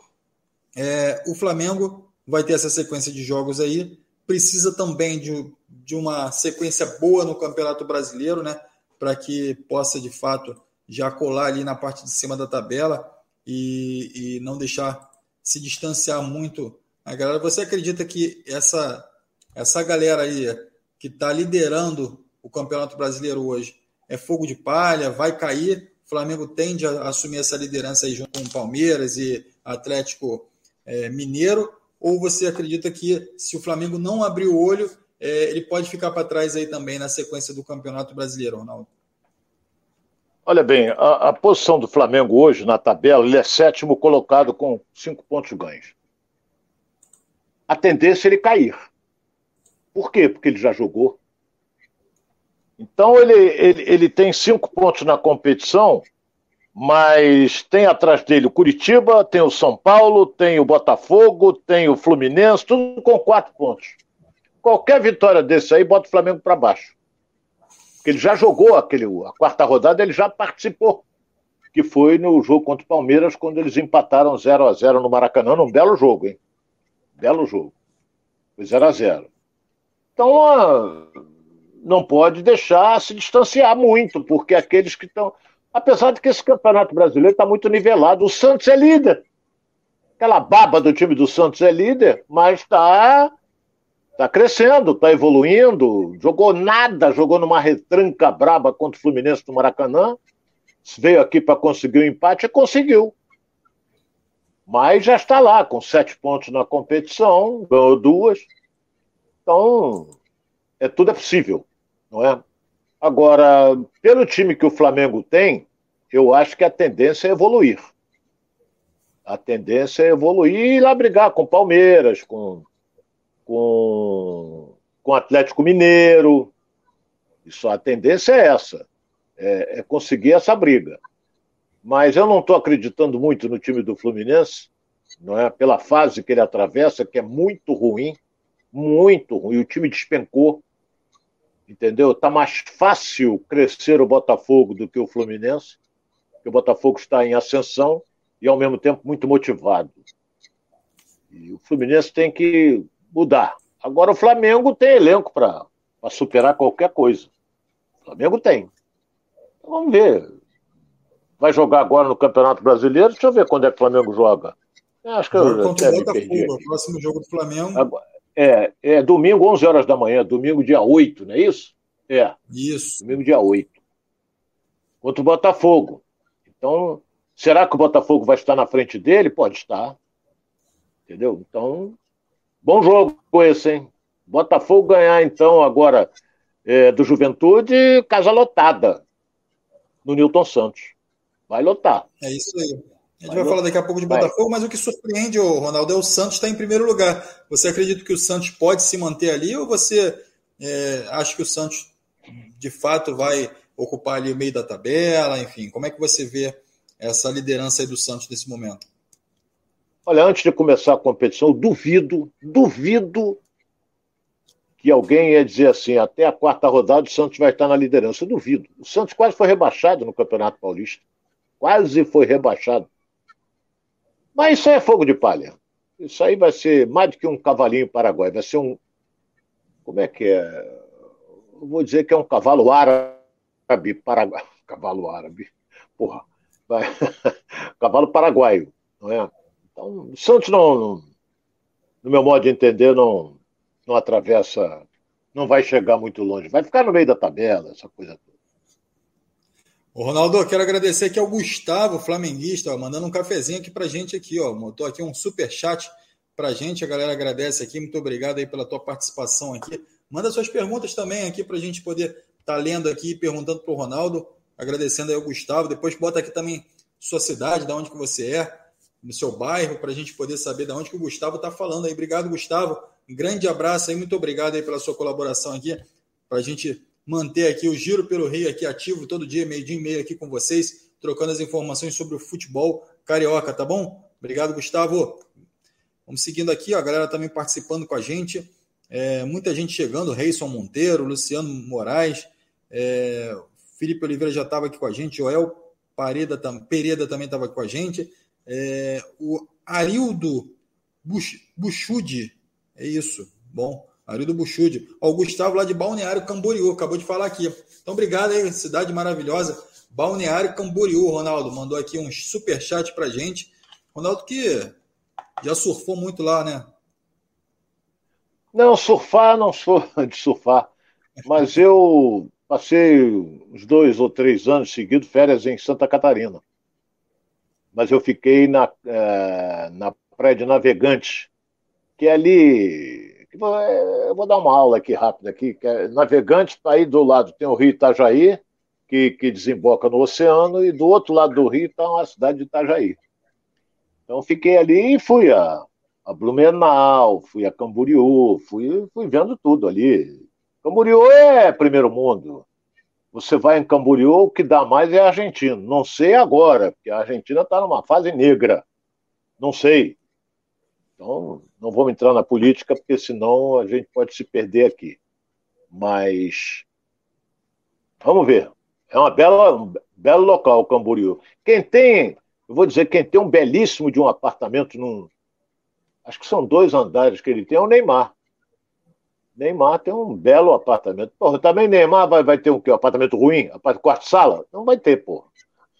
é, o Flamengo vai ter essa sequência de jogos aí. Precisa também de, de uma sequência boa no Campeonato Brasileiro, né? Para que possa, de fato, já colar ali na parte de cima da tabela e, e não deixar se distanciar muito a galera. Você acredita que essa, essa galera aí que está liderando o Campeonato Brasileiro hoje é fogo de palha, vai cair? O Flamengo tende a assumir essa liderança aí junto com o Palmeiras e Atlético é, Mineiro? Ou você acredita que se o Flamengo não abrir o olho, é, ele pode ficar para trás aí também na sequência do Campeonato Brasileiro, Ronaldo? Olha bem, a, a, posição do Flamengo hoje na tabela, ele é sétimo colocado com cinco pontos ganhos. A tendência é ele cair. Por quê? Porque ele já jogou. Então ele, ele, ele tem cinco pontos na competição, mas tem atrás dele o Curitiba, tem o São Paulo, tem o Botafogo, tem o Fluminense, tudo com quatro pontos. Qualquer vitória desse aí bota o Flamengo para baixo. Porque ele já jogou aquele, a quarta rodada, ele já participou. Que foi no jogo contra o Palmeiras, quando eles empataram 0 a 0 no Maracanã. Um belo jogo, hein? Belo jogo. Foi 0 a 0 Então, não pode deixar se distanciar muito, porque aqueles que estão. Apesar de que esse campeonato brasileiro está muito nivelado, o Santos é líder. Aquela baba do time do Santos é líder, mas está Está crescendo, está evoluindo. Jogou nada, jogou numa retranca braba contra o Fluminense do Maracanã. Veio aqui para conseguir o um empate e conseguiu. Mas já está lá, com sete pontos na competição, ganhou duas. Então, é, tudo é possível, não é? Agora, pelo time que o Flamengo tem, eu acho que a tendência é evoluir. A tendência é evoluir e ir lá brigar com Palmeiras, com com, com Atlético Mineiro. Isso, a tendência é essa, é, é conseguir essa briga. Mas eu não estou acreditando muito no time do Fluminense, não é? Pela fase que ele atravessa, que é muito ruim, muito ruim. O time despencou, entendeu? Está mais fácil crescer o Botafogo do que o Fluminense, porque o Botafogo está em ascensão e ao mesmo tempo muito motivado. E o Fluminense tem que mudar. Agora o Flamengo tem elenco para superar qualquer coisa. O Flamengo tem. Então, vamos ver. Vai jogar agora no Campeonato Brasileiro? Deixa eu ver quando é que o Flamengo joga. acho que jogo eu contra o Botafogo, o próximo jogo do Flamengo. Agora, é, é domingo, 11 horas da manhã, domingo dia 8, não é isso? É. Isso. Domingo dia 8. Contra o Botafogo. Então, será que o Botafogo vai estar na frente dele? Pode estar. Entendeu? Então, Bom jogo esse, hein? Botafogo ganhar, então, agora é, do Juventude, casa lotada no Newton Santos. Vai lotar. É isso aí. A gente vai, vai falar daqui a pouco de Botafogo, vai. mas o que surpreende, Ronaldo, é o Santos estar em primeiro lugar. Você acredita que o Santos pode se manter ali ou você é, acha que o Santos de fato vai ocupar ali o meio da tabela? Enfim, como é que você vê essa liderança aí do Santos nesse momento? Olha, antes de começar a competição, duvido, duvido que alguém ia dizer assim, até a quarta rodada o Santos vai estar na liderança. Eu duvido. O Santos quase foi rebaixado no Campeonato Paulista. Quase foi rebaixado. Mas isso aí é fogo de palha. Isso aí vai ser mais do que um cavalinho paraguai. Vai ser um. Como é que é? Eu vou dizer que é um cavalo árabe. Paraguai. [laughs] Cavalo árabe. Porra. Vai... [laughs] cavalo paraguaio, não é? Então, o Santos não, no meu modo de entender, não, não atravessa não vai chegar muito longe. Vai ficar no meio da tabela, essa coisa toda. Ô, Ronaldo, quero agradecer aqui ao Gustavo, flamenguista, ó, mandando um cafezinho aqui pra gente aqui, ó. Montou aqui um super chat pra gente. A galera agradece aqui. Muito obrigado aí pela tua participação aqui. Manda suas perguntas também aqui pra gente poder estar tá lendo aqui e perguntando pro Ronaldo. Agradecendo aí ao Gustavo. Depois bota aqui também sua cidade, da onde que você é, no seu bairro, para a gente poder saber de onde que o Gustavo está falando aí. Obrigado, Gustavo. Um grande abraço aí, muito obrigado aí pela sua colaboração aqui, para a gente manter aqui o Giro pelo Rio aqui ativo todo dia, meio dia e meio aqui com vocês, trocando as informações sobre o futebol carioca, tá bom? Obrigado, Gustavo. Vamos seguindo aqui, ó, a galera também participando com a gente. É, muita gente chegando, Reison Monteiro, Luciano Moraes, é, Felipe Oliveira já estava aqui com a gente, Joel Pareda, Pereda também estava com a gente. É, o Arildo Buxude, é isso, bom. Arildo Buxude. O Gustavo lá de Balneário Camboriú, acabou de falar aqui. Então, obrigado aí, cidade maravilhosa. Balneário Camboriú, Ronaldo, mandou aqui um super chat pra gente. Ronaldo que já surfou muito lá, né? Não, surfar não sou [laughs] de surfar, mas eu passei uns dois ou três anos seguidos férias em Santa Catarina. Mas eu fiquei na, é, na Praia de Navegantes, que é ali. Eu vou dar uma aula aqui rápida aqui, que é Navegantes, aí do lado tem o Rio Itajaí, que, que desemboca no oceano, e do outro lado do rio está a cidade de Itajaí. Então fiquei ali e fui a, a Blumenau, fui a Camboriú, fui, fui vendo tudo ali. Camboriú é primeiro mundo. Você vai em Camboriú, o que dá mais é argentino. Não sei agora, porque a Argentina está numa fase negra. Não sei. Então, não vou entrar na política, porque senão a gente pode se perder aqui. Mas vamos ver. É uma bela, um belo local, Camboriú. Quem tem, eu vou dizer, quem tem um belíssimo de um apartamento num, acho que são dois andares que ele tem, é o Neymar. Neymar tem um belo apartamento. Porra, também Neymar vai, vai ter um, quê? um apartamento ruim? Quarto-sala? Não vai ter, porra.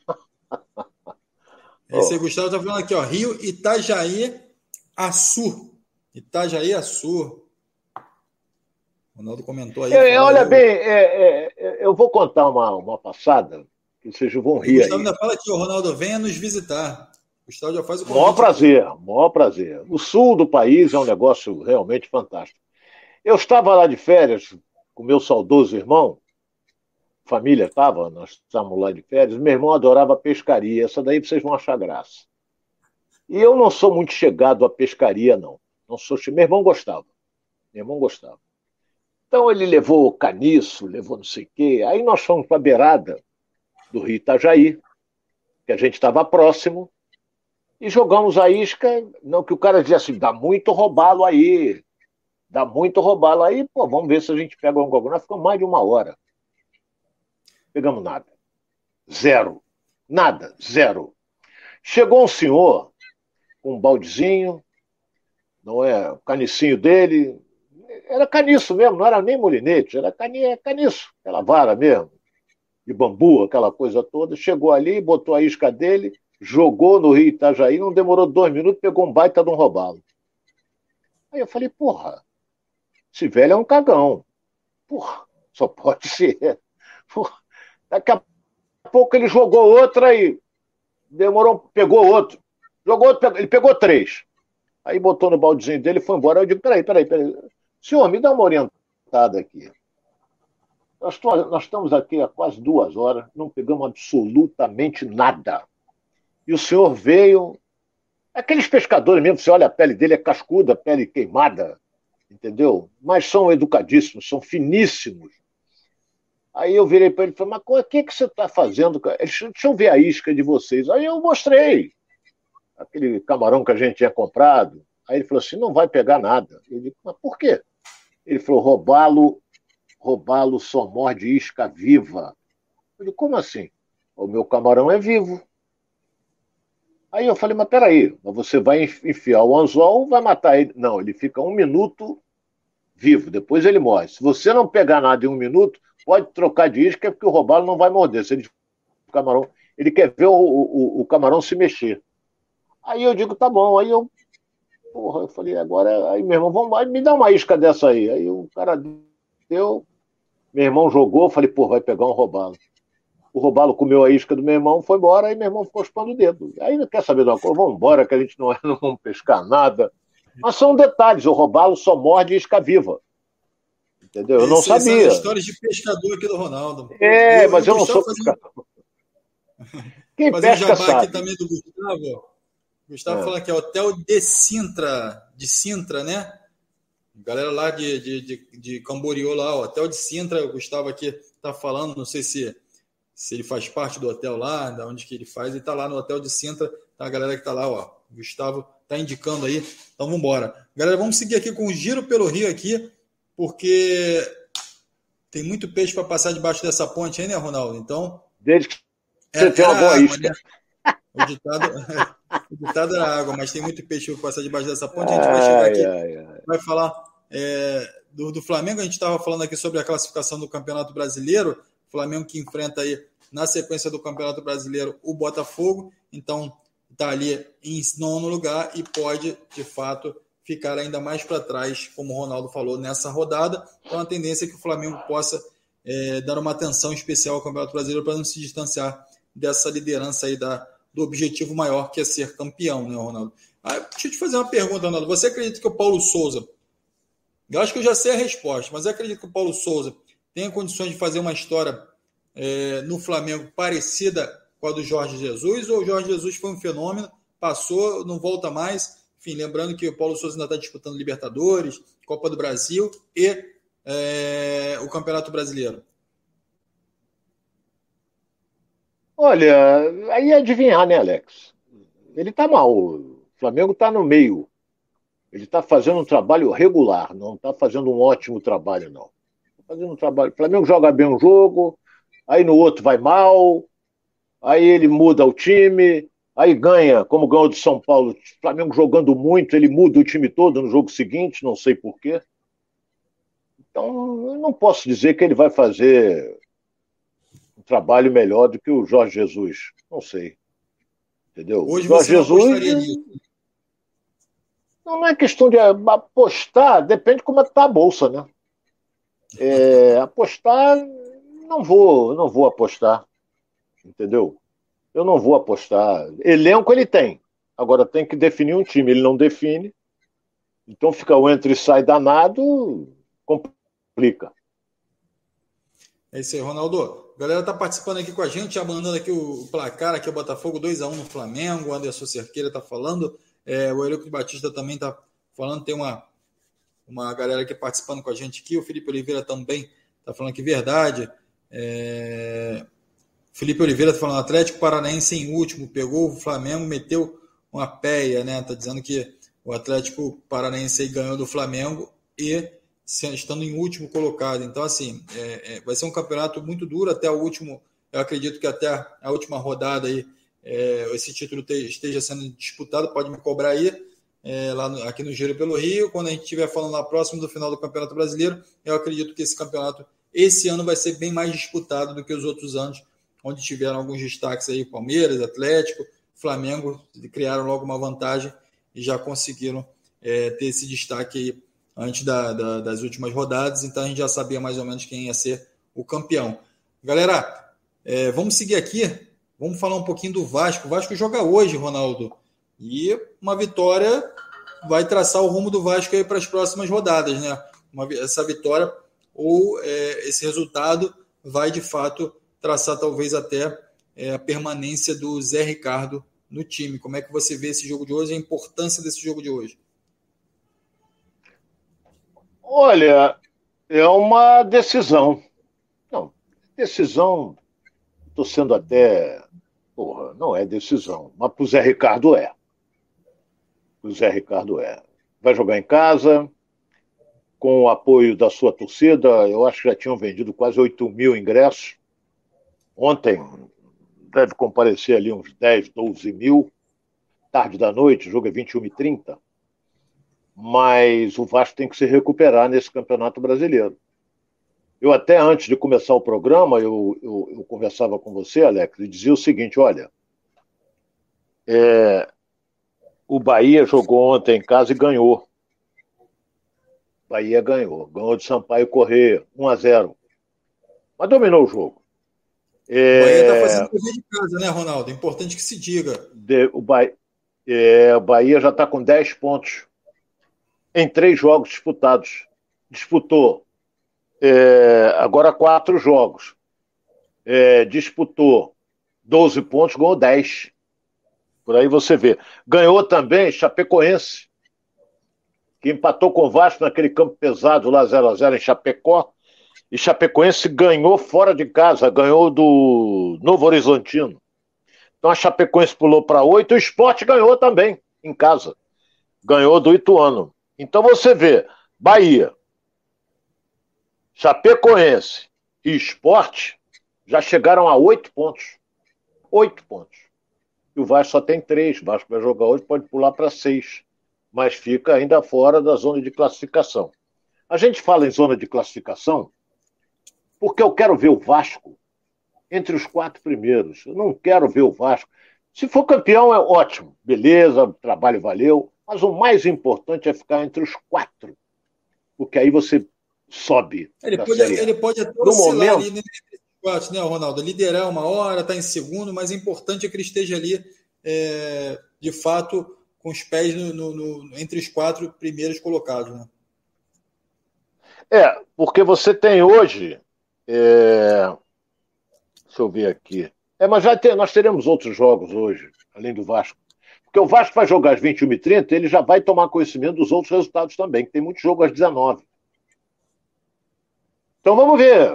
[laughs] Esse oh. Gustavo está falando aqui, ó. Rio Itajaí Açu. Itajaí Açu. O Ronaldo comentou aí. É, olha bem, é, é, eu vou contar uma, uma passada que vocês vão rir. O Gustavo aí. ainda fala aqui, o Ronaldo, venha nos visitar. O Gustavo já faz o convite. Maior prazer, maior prazer. O sul do país é um negócio realmente fantástico. Eu estava lá de férias com meu saudoso irmão, família estava, nós estávamos lá de férias, meu irmão adorava pescaria, essa daí vocês vão achar graça. E eu não sou muito chegado à pescaria, não. Não sou Meu irmão gostava. Meu irmão gostava. Então ele levou caniço, levou não sei o quê. Aí nós fomos para a beirada do Rio Itajaí, que a gente estava próximo, e jogamos a isca. Não que o cara dizia assim, dá muito roubalo aí. Dá muito roubalo aí, pô, vamos ver se a gente pega um gogó. Nós ficamos mais de uma hora. Pegamos nada. Zero. Nada. Zero. Chegou um senhor com um baldezinho, não é? O canicinho dele. Era caniço mesmo, não era nem molinete, era cani, caniço, aquela vara mesmo, de bambu, aquela coisa toda. Chegou ali, botou a isca dele, jogou no Rio Itajaí, não demorou dois minutos, pegou um baita de um robalo. Aí eu falei, porra, esse velho é um cagão. Porra, só pode ser. Porra. Daqui a pouco ele jogou outra e demorou, pegou outro. Jogou outro, ele pegou três. Aí botou no baldezinho dele e foi embora. Eu digo, peraí, peraí, peraí. Senhor, me dá uma orientada aqui. Nós, nós estamos aqui há quase duas horas, não pegamos absolutamente nada. E o senhor veio. Aqueles pescadores mesmo, você olha a pele dele, é cascuda, pele queimada entendeu? Mas são educadíssimos, são finíssimos. Aí eu virei para ele e falei, mas o que, que você está fazendo? Deixa eu ver a isca de vocês. Aí eu mostrei aquele camarão que a gente tinha comprado. Aí ele falou assim, não vai pegar nada. Eu disse, mas por quê? Ele falou, roubá-lo, roubá-lo só morde isca viva. Eu disse, como assim? O meu camarão é vivo. Aí eu falei, mas peraí, você vai enfiar o anzol, vai matar ele. Não, ele fica um minuto vivo, depois ele morre. Se você não pegar nada em um minuto, pode trocar de isca, porque o robalo não vai morder. Se ele, o camarão, ele quer ver o, o, o, camarão se mexer. Aí eu digo, tá bom. Aí eu, porra, eu falei, agora, aí meu irmão, vamos, me dá uma isca dessa aí. Aí o cara deu meu irmão jogou, falei, pô, vai pegar um robalo. O robalo comeu a isca do meu irmão, foi embora, aí meu irmão ficou chupando o dedo. Aí não quer saber de uma coisa, vamos embora, que a gente não, é, [laughs] não vamos pescar nada. Mas são detalhes, o robalo só morde isca viva. Entendeu? Eu não sabia. São histórias de pescador aqui do Ronaldo. É, eu, mas eu, eu não sou pescador. Quem Fazer pesca um sabe. aqui também do Gustavo. Gustavo é. falando que é Hotel de Sintra, de Sintra, né? Galera lá de, de, de, de Camboriú lá, Hotel de Sintra, o Gustavo aqui tá falando, não sei se, se ele faz parte do hotel lá, da onde que ele faz, ele tá lá no Hotel de Sintra, tá a galera que tá lá, ó. Gustavo tá indicando aí. Então vamos embora. Galera, vamos seguir aqui com o giro pelo Rio aqui, porque tem muito peixe para passar debaixo dessa ponte aí, né, Ronaldo? Então, desde que você é, tem uma boa isca. Né? O ditado, [laughs] o ditado era água, mas tem muito peixe para passar debaixo dessa ponte. A gente vai chegar aqui, ai, ai. vai falar é, do, do, Flamengo. A gente estava falando aqui sobre a classificação do Campeonato Brasileiro. Flamengo que enfrenta aí na sequência do Campeonato Brasileiro o Botafogo. Então está ali em nono lugar e pode, de fato, ficar ainda mais para trás, como o Ronaldo falou, nessa rodada. Então a tendência é que o Flamengo possa é, dar uma atenção especial ao Campeonato Brasileiro para não se distanciar dessa liderança aí da, do objetivo maior que é ser campeão, né, Ronaldo? Ah, deixa eu te fazer uma pergunta, Ronaldo. Você acredita que o Paulo Souza, eu acho que eu já sei a resposta, mas acredita que o Paulo Souza tem condições de fazer uma história é, no Flamengo parecida com a do Jorge Jesus, ou o Jorge Jesus foi um fenômeno, passou, não volta mais? Enfim, lembrando que o Paulo Souza ainda está disputando Libertadores, Copa do Brasil e é, o Campeonato Brasileiro. Olha, aí é adivinhar, né, Alex? Ele tá mal. O Flamengo tá no meio. Ele tá fazendo um trabalho regular, não tá fazendo um ótimo trabalho, não. Tá fazendo um trabalho. O Flamengo joga bem um jogo, aí no outro vai mal, aí ele muda o time, aí ganha, como ganhou do São Paulo. O Flamengo jogando muito, ele muda o time todo no jogo seguinte, não sei porquê. Então, eu não posso dizer que ele vai fazer trabalho melhor do que o Jorge Jesus. Não sei. Entendeu? Hoje Jorge Jesus. Não, não é questão de apostar, depende como é que tá a bolsa, né? É, apostar, não vou, não vou apostar. Entendeu? Eu não vou apostar. Elenco ele tem. Agora tem que definir um time. Ele não define. Então fica o entre e sai danado, complica. É isso aí, Ronaldo. A galera tá participando aqui com a gente, já mandando aqui o placar, aqui o Botafogo 2x1 no Flamengo, o Anderson Cerqueira tá falando, é, o Eurico Batista também tá falando, tem uma, uma galera aqui participando com a gente aqui, o Felipe Oliveira também tá falando que verdade. É, Felipe Oliveira tá falando, Atlético Paranaense em último, pegou o Flamengo, meteu uma peia, né? Tá dizendo que o Atlético Paranaense ganhou do Flamengo e estando em último colocado. Então, assim, é, é, vai ser um campeonato muito duro até o último. Eu acredito que até a última rodada aí é, esse título te, esteja sendo disputado. Pode me cobrar aí, é, lá no, aqui no Giro pelo Rio. Quando a gente estiver falando lá próximo do final do Campeonato Brasileiro, eu acredito que esse campeonato, esse ano, vai ser bem mais disputado do que os outros anos, onde tiveram alguns destaques aí: Palmeiras, Atlético, Flamengo, criaram logo uma vantagem e já conseguiram é, ter esse destaque aí antes da, da, das últimas rodadas, então a gente já sabia mais ou menos quem ia ser o campeão. Galera, é, vamos seguir aqui, vamos falar um pouquinho do Vasco. O Vasco joga hoje, Ronaldo, e uma vitória vai traçar o rumo do Vasco aí para as próximas rodadas, né? Uma, essa vitória ou é, esse resultado vai de fato traçar talvez até é, a permanência do Zé Ricardo no time. Como é que você vê esse jogo de hoje, a importância desse jogo de hoje? Olha, é uma decisão. Não, decisão, estou sendo até. Porra, não é decisão, mas para o Zé Ricardo é. O Zé Ricardo é. Vai jogar em casa, com o apoio da sua torcida. Eu acho que já tinham vendido quase 8 mil ingressos. Ontem deve comparecer ali uns 10, 12 mil. Tarde da noite, o jogo é 21h30 mas o Vasco tem que se recuperar nesse Campeonato Brasileiro. Eu até antes de começar o programa, eu, eu, eu conversava com você, Alex, e dizia o seguinte, olha, é, o Bahia jogou ontem em casa e ganhou. Bahia ganhou. Ganhou de Sampaio Correr, 1 a 0 Mas dominou o jogo. É... O Bahia está fazendo correr de casa, né, Ronaldo? É importante que se diga. De, o, ba... é, o Bahia já está com 10 pontos em três jogos disputados. Disputou é, agora quatro jogos. É, disputou 12 pontos, ganhou 10. Por aí você vê. Ganhou também Chapecoense, que empatou com o Vasco naquele campo pesado lá 0 a 0 em Chapecó. E Chapecoense ganhou fora de casa, ganhou do Novo Horizontino. Então a Chapecoense pulou para 8, o Esporte ganhou também em casa. Ganhou do Ituano. Então você vê, Bahia, Chapecoense e Esporte já chegaram a oito pontos. Oito pontos. E o Vasco só tem três. O Vasco vai jogar hoje, pode pular para seis. Mas fica ainda fora da zona de classificação. A gente fala em zona de classificação porque eu quero ver o Vasco entre os quatro primeiros. Eu não quero ver o Vasco. Se for campeão, é ótimo. Beleza, o trabalho valeu. Mas o mais importante é ficar entre os quatro. Porque aí você sobe. Ele pode, ele pode até no momento, ali quatro, né, Ronaldo? Liderar uma hora, estar tá em segundo, mas é importante é que ele esteja ali, é, de fato, com os pés no, no, no, entre os quatro primeiros colocados. Né? É, porque você tem hoje. É... Deixa eu ver aqui. É, mas já tem, nós teremos outros jogos hoje, além do Vasco. Porque o Vasco vai jogar às 21h30, ele já vai tomar conhecimento dos outros resultados também, que tem muito jogo às 19 então vamos ver.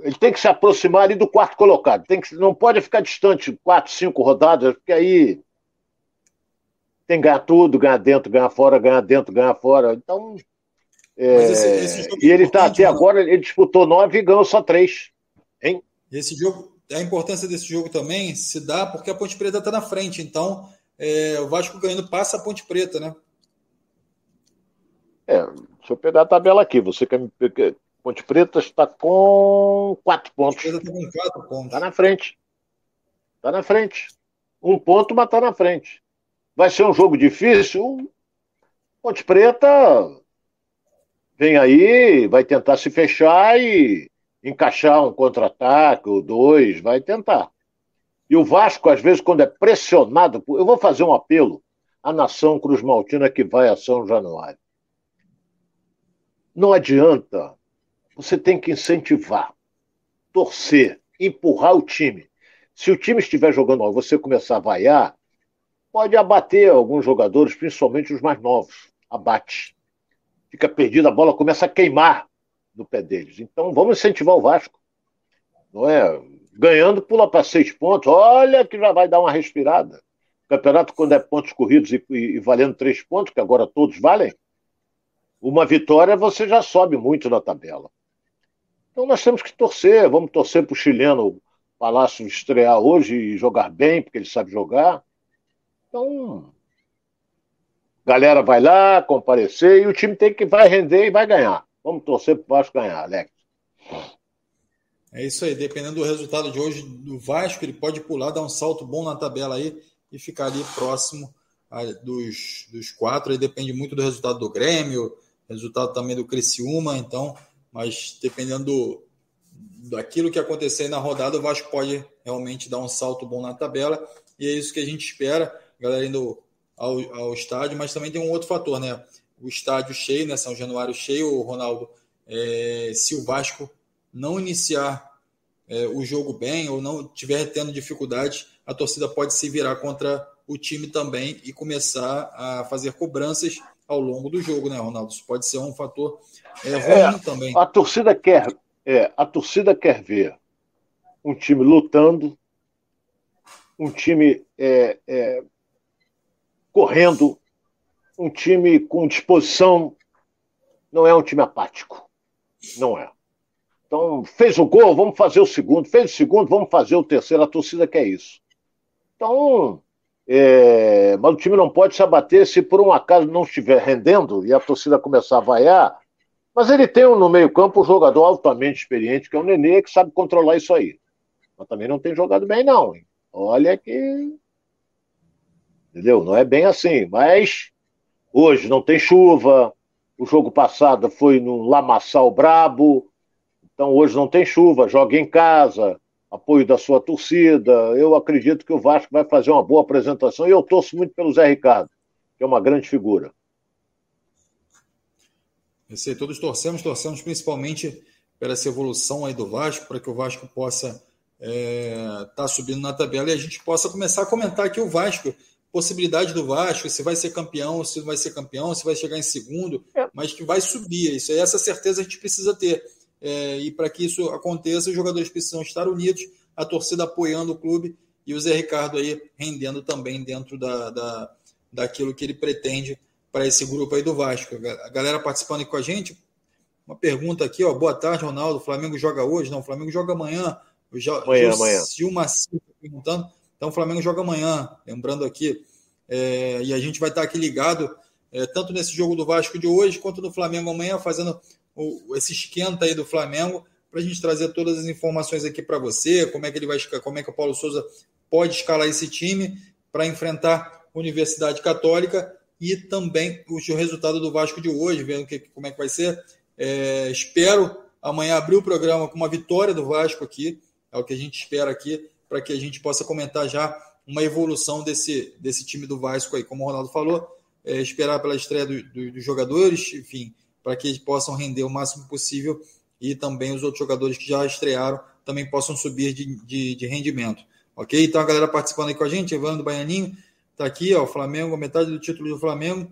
Ele tem que se aproximar ali do quarto colocado. Tem que, não pode ficar distante quatro, cinco rodadas, porque aí tem que ganhar tudo, ganhar dentro, ganhar fora, ganhar dentro, ganhar fora. Então. É... Esse, esse e ele está até agora, ele disputou nove e ganhou só três. Hein? Esse jogo, a importância desse jogo também se dá porque a Ponte Preta está na frente. Então, é, o Vasco ganhando passa a Ponte Preta, né? É, deixa eu pegar a tabela aqui. Você quer me Ponte Preta está com quatro pontos. Está com quatro pontos. Está na frente. Está na frente. Um ponto, mas está na frente. Vai ser um jogo difícil. Ponte Preta vem aí, vai tentar se fechar e encaixar um contra-ataque ou dois, vai tentar. E o Vasco, às vezes, quando é pressionado, eu vou fazer um apelo à nação Cruz Maltina que vai a São Januário. Não adianta você tem que incentivar, torcer, empurrar o time. Se o time estiver jogando mal você começar a vaiar, pode abater alguns jogadores, principalmente os mais novos. Abate. Fica perdido, a bola começa a queimar no pé deles. Então vamos incentivar o Vasco. Não é? Ganhando, pula para seis pontos. Olha que já vai dar uma respirada. campeonato, quando é pontos corridos e, e, e valendo três pontos, que agora todos valem, uma vitória você já sobe muito na tabela. Então nós temos que torcer, vamos torcer para o chileno Palácio estrear hoje e jogar bem, porque ele sabe jogar. Então, galera vai lá, comparecer, e o time tem que vai render e vai ganhar. Vamos torcer para o Vasco ganhar, Alex. É isso aí, dependendo do resultado de hoje do Vasco, ele pode pular, dar um salto bom na tabela aí e ficar ali próximo dos, dos quatro. Aí depende muito do resultado do Grêmio, resultado também do Criciúma, então mas dependendo do, daquilo que acontecer na rodada, o Vasco pode realmente dar um salto bom na tabela, e é isso que a gente espera, galera indo ao, ao estádio, mas também tem um outro fator, né? O estádio cheio, né? São Januário cheio, Ronaldo. É, se o Vasco não iniciar é, o jogo bem ou não tiver tendo dificuldade, a torcida pode se virar contra o time também e começar a fazer cobranças ao longo do jogo, né, Ronaldo? Isso pode ser um fator é, ruim é, também. A torcida quer, é, a torcida quer ver um time lutando, um time é, é, correndo, um time com disposição. Não é um time apático. Não é. Então, fez o gol, vamos fazer o segundo. Fez o segundo, vamos fazer o terceiro. A torcida quer isso. Então, é, mas o time não pode se abater se por um acaso não estiver rendendo e a torcida começar a vaiar. Mas ele tem no meio-campo um jogador altamente experiente, que é o Nenê, que sabe controlar isso aí. Mas também não tem jogado bem, não. Hein? Olha que. Entendeu? Não é bem assim. Mas hoje não tem chuva, O jogo passado foi no Lamaçal Brabo. Então hoje não tem chuva, joga em casa, apoio da sua torcida. Eu acredito que o Vasco vai fazer uma boa apresentação e eu torço muito pelo Zé Ricardo, que é uma grande figura. Eu sei, todos torcemos, torcemos principalmente pela essa evolução aí do Vasco, para que o Vasco possa estar é, tá subindo na tabela e a gente possa começar a comentar aqui o Vasco, possibilidade do Vasco, se vai ser campeão, se não vai ser campeão, se vai chegar em segundo, é. mas que vai subir. Isso aí, essa certeza a gente precisa ter. É, e para que isso aconteça, os jogadores precisam estar unidos, a torcida apoiando o clube e o Zé Ricardo aí rendendo também dentro da, da, daquilo que ele pretende para esse grupo aí do Vasco. A galera participando aí com a gente. Uma pergunta aqui, ó. Boa tarde, Ronaldo. O Flamengo joga hoje? Não, o Flamengo joga amanhã. O jo amanhã, amanhã. Silma perguntando. Então, o Flamengo joga amanhã. Lembrando aqui. É, e a gente vai estar aqui ligado, é, tanto nesse jogo do Vasco de hoje, quanto no Flamengo amanhã, fazendo o, esse esquenta aí do Flamengo, para a gente trazer todas as informações aqui para você, como é que ele vai como é que o Paulo Souza pode escalar esse time para enfrentar a Universidade Católica e também o resultado do Vasco de hoje, vendo que, como é que vai ser. É, espero amanhã abrir o programa com uma vitória do Vasco aqui, é o que a gente espera aqui, para que a gente possa comentar já uma evolução desse, desse time do Vasco aí. Como o Ronaldo falou, é, esperar pela estreia do, do, dos jogadores, enfim, para que eles possam render o máximo possível e também os outros jogadores que já estrearam também possam subir de, de, de rendimento. Ok? Então a galera participando aí com a gente, Evandro Baianinho, Tá aqui, ó, o Flamengo, metade do título do Flamengo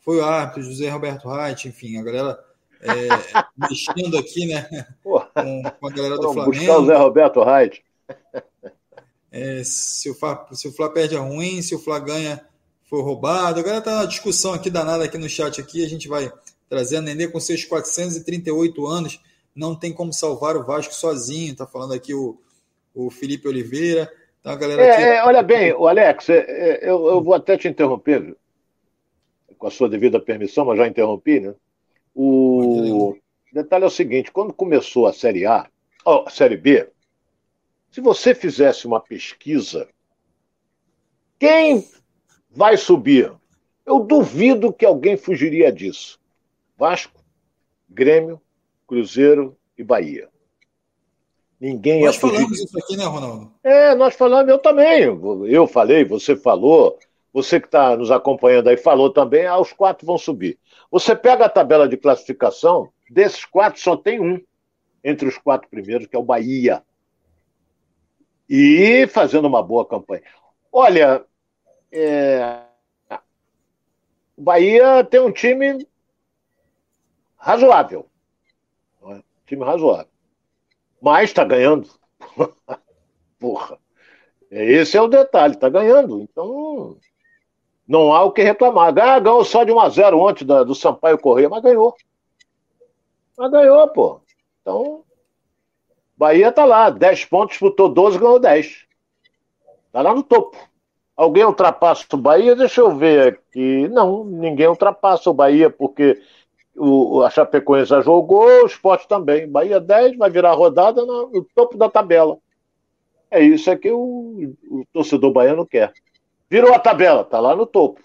foi o árbitro, José Roberto Reit, enfim, a galera é, [laughs] mexendo aqui, né? Com, com, a galera do Vamos Flamengo. Buscar o Zé Roberto Reit. É, se, o Fla, se o Fla perde é ruim, se o Fla ganha foi roubado. Agora tá uma discussão aqui danada aqui no chat aqui, a gente vai trazendo Nenê com seus 438 anos, não tem como salvar o Vasco sozinho, tá falando aqui o, o Felipe Oliveira. Então, galera é, aqui... é, olha bem, o Alex, é, é, eu, eu, vou até te interromper, com a sua devida permissão, mas já interrompi, né? O detalhe é o seguinte: quando começou a Série A, oh, a Série B, se você fizesse uma pesquisa, quem vai subir? Eu duvido que alguém fugiria disso. Vasco, Grêmio, Cruzeiro e Bahia. Ninguém nós falamos isso aqui, né, Ronaldo? É, nós falamos, eu também. Eu falei, você falou, você que está nos acompanhando aí falou também, ah, os quatro vão subir. Você pega a tabela de classificação, desses quatro só tem um entre os quatro primeiros, que é o Bahia. E fazendo uma boa campanha. Olha, é... o Bahia tem um time razoável. É? Time razoável mas está ganhando. [laughs] Porra. Esse é o detalhe, está ganhando. Então, não há o que reclamar. Ah, ganhou só de 1 a 0 ontem do Sampaio Correia, mas ganhou. Mas ganhou, pô. Então, Bahia tá lá, 10 pontos, disputou 12, ganhou 10. Tá lá no topo. Alguém ultrapassa o Bahia? Deixa eu ver aqui. Não, ninguém ultrapassa o Bahia, porque o, a Chapecoense já jogou, o esporte também. Bahia 10 vai virar rodada no, no topo da tabela. É isso é que o, o, torcedor baiano quer. Virou a tabela, tá lá no topo.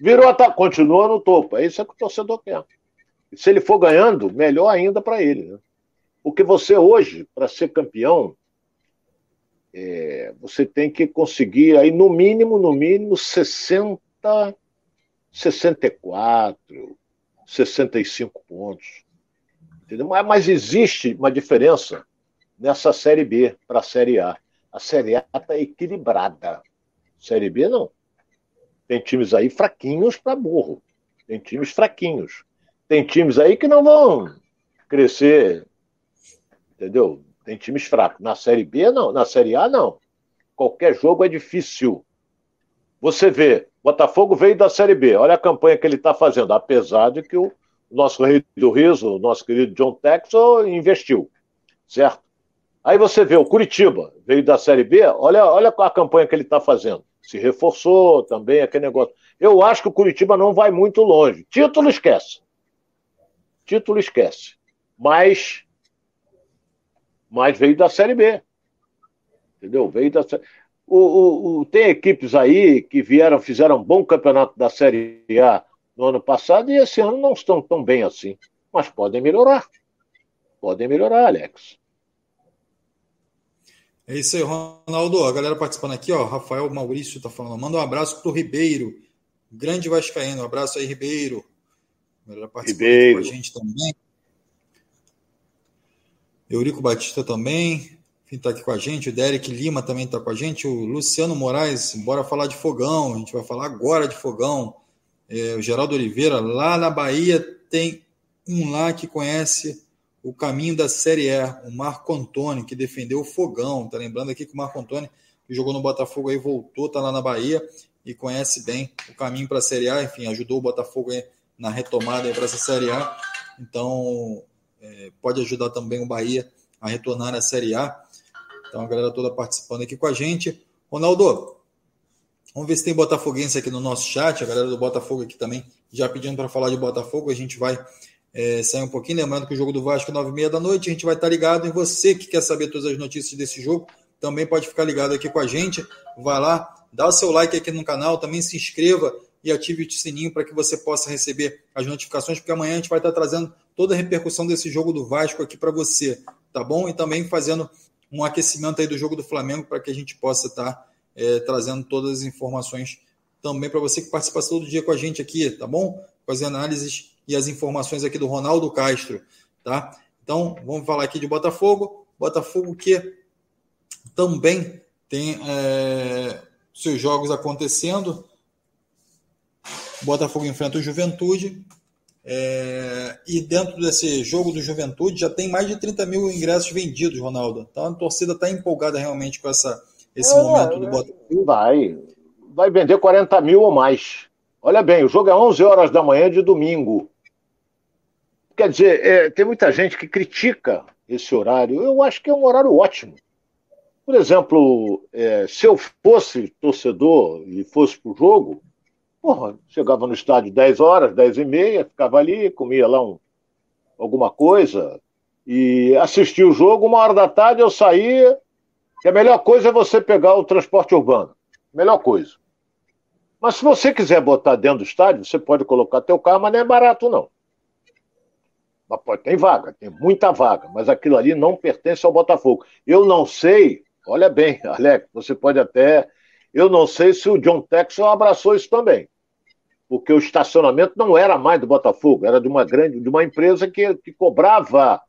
Virou a continua no topo. É isso é que o torcedor quer. Se ele for ganhando, melhor ainda para ele. Né? Porque você hoje, para ser campeão, é, você tem que conseguir aí no mínimo, no mínimo 60, 64, 65 pontos. Entendeu? Mas existe uma diferença nessa Série B para a Série A. A Série A está equilibrada. Série B não. Tem times aí fraquinhos para burro. Tem times fraquinhos. Tem times aí que não vão crescer. Entendeu? Tem times fracos. Na Série B, não. Na Série A, não. Qualquer jogo é difícil. Você vê, Botafogo veio da Série B. Olha a campanha que ele está fazendo, apesar de que o nosso rei do riso, o nosso querido John Texel, investiu, certo? Aí você vê o Curitiba, veio da Série B, olha, olha a campanha que ele está fazendo. Se reforçou também, aquele negócio. Eu acho que o Curitiba não vai muito longe. Título esquece. Título esquece. Mas, mas veio da Série B. Entendeu? Veio da Série o, o, o, tem equipes aí que vieram, fizeram um bom campeonato da Série A. no ano passado e esse ano não estão tão bem assim. Mas podem melhorar. Podem melhorar, Alex. É isso aí, Ronaldo. A galera participando aqui, ó. Rafael Maurício tá falando. Manda um abraço pro Ribeiro. Grande Vascaíno. Um abraço aí, Ribeiro. A galera participando Ribeiro. com a gente também. Eurico Batista também. Está aqui com a gente, o Derek Lima também está com a gente, o Luciano Moraes, bora falar de fogão, a gente vai falar agora de fogão. É, o Geraldo Oliveira, lá na Bahia, tem um lá que conhece o caminho da Série E, o Marco Antônio, que defendeu o fogão. Tá lembrando aqui que o Marco Antônio, que jogou no Botafogo aí, voltou, tá lá na Bahia e conhece bem o caminho para a Série A, enfim, ajudou o Botafogo aí na retomada para essa Série A. Então, é, pode ajudar também o Bahia a retornar à Série A. Então, a galera toda participando aqui com a gente. Ronaldo, vamos ver se tem botafoguense aqui no nosso chat. A galera do Botafogo aqui também já pedindo para falar de Botafogo. A gente vai é, sair um pouquinho. Lembrando que o jogo do Vasco é 9h30 da noite. A gente vai estar ligado em você que quer saber todas as notícias desse jogo. Também pode ficar ligado aqui com a gente. Vai lá, dá o seu like aqui no canal. Também se inscreva e ative o sininho para que você possa receber as notificações, porque amanhã a gente vai estar trazendo toda a repercussão desse jogo do Vasco aqui para você, tá bom? E também fazendo um aquecimento aí do jogo do Flamengo para que a gente possa estar é, trazendo todas as informações também para você que participa todo dia com a gente aqui, tá bom? Com as análises e as informações aqui do Ronaldo Castro, tá? Então, vamos falar aqui de Botafogo. Botafogo que também tem é, seus jogos acontecendo. Botafogo enfrenta o Juventude. É, e dentro desse jogo do Juventude já tem mais de 30 mil ingressos vendidos, Ronaldo. Então a torcida está empolgada realmente com essa, esse é, momento do Botafogo. Vai, vai vender 40 mil ou mais. Olha bem, o jogo é 11 horas da manhã de domingo. Quer dizer, é, tem muita gente que critica esse horário. Eu acho que é um horário ótimo. Por exemplo, é, se eu fosse torcedor e fosse para o jogo, Porra, chegava no estádio 10 horas, 10 e meia, ficava ali, comia lá um, alguma coisa e assistia o jogo. Uma hora da tarde eu saía. E a melhor coisa é você pegar o transporte urbano. Melhor coisa. Mas se você quiser botar dentro do estádio, você pode colocar teu carro, mas não é barato, não. Mas pode, tem vaga, tem muita vaga, mas aquilo ali não pertence ao Botafogo. Eu não sei, olha bem, [laughs] Alex, você pode até. Eu não sei se o John Texon abraçou isso também porque o estacionamento não era mais do Botafogo, era de uma grande, de uma empresa que, que cobrava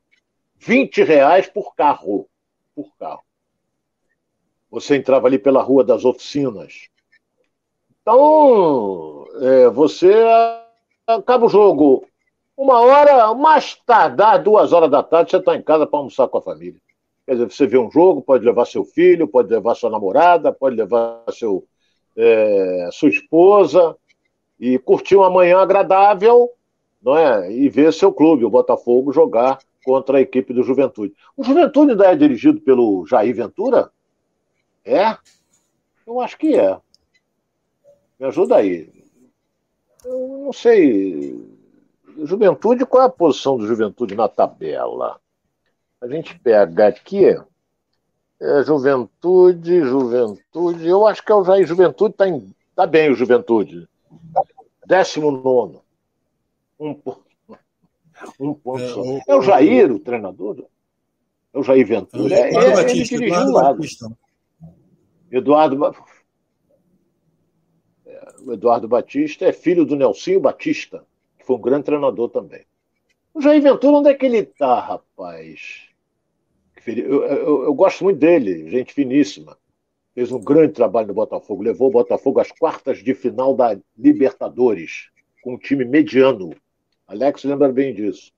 20 reais por carro. Por carro. Você entrava ali pela Rua das Oficinas. Então, é, você acaba o jogo uma hora, mais tardar, duas horas da tarde, você está em casa para almoçar com a família. Quer dizer, você vê um jogo, pode levar seu filho, pode levar sua namorada, pode levar seu, é, sua esposa, e curtir uma manhã agradável não é? e ver seu clube, o Botafogo, jogar contra a equipe do Juventude. O Juventude ainda é dirigido pelo Jair Ventura? É? Eu acho que é. Me ajuda aí. Eu não sei. Juventude, qual é a posição do Juventude na tabela? A gente pega aqui. É, juventude, Juventude. Eu acho que é o Jair Juventude está tá bem o Juventude. Décimo nono. Um ponto. Um ponto é, o, é o Jair, o treinador? É o Jair Ventura. É, Eduardo é, Batista. Ele Eduardo Batista. Eduardo, é, o Eduardo Batista é filho do Nelsinho Batista, que foi um grande treinador também. O Jair Ventura, onde é que ele está, rapaz? Eu, eu, eu, gosto muito dele, gente finíssima fez um grande trabalho no Botafogo, levou o Botafogo às quartas de final da Libertadores, com um time mediano. Alex lembra bem disso.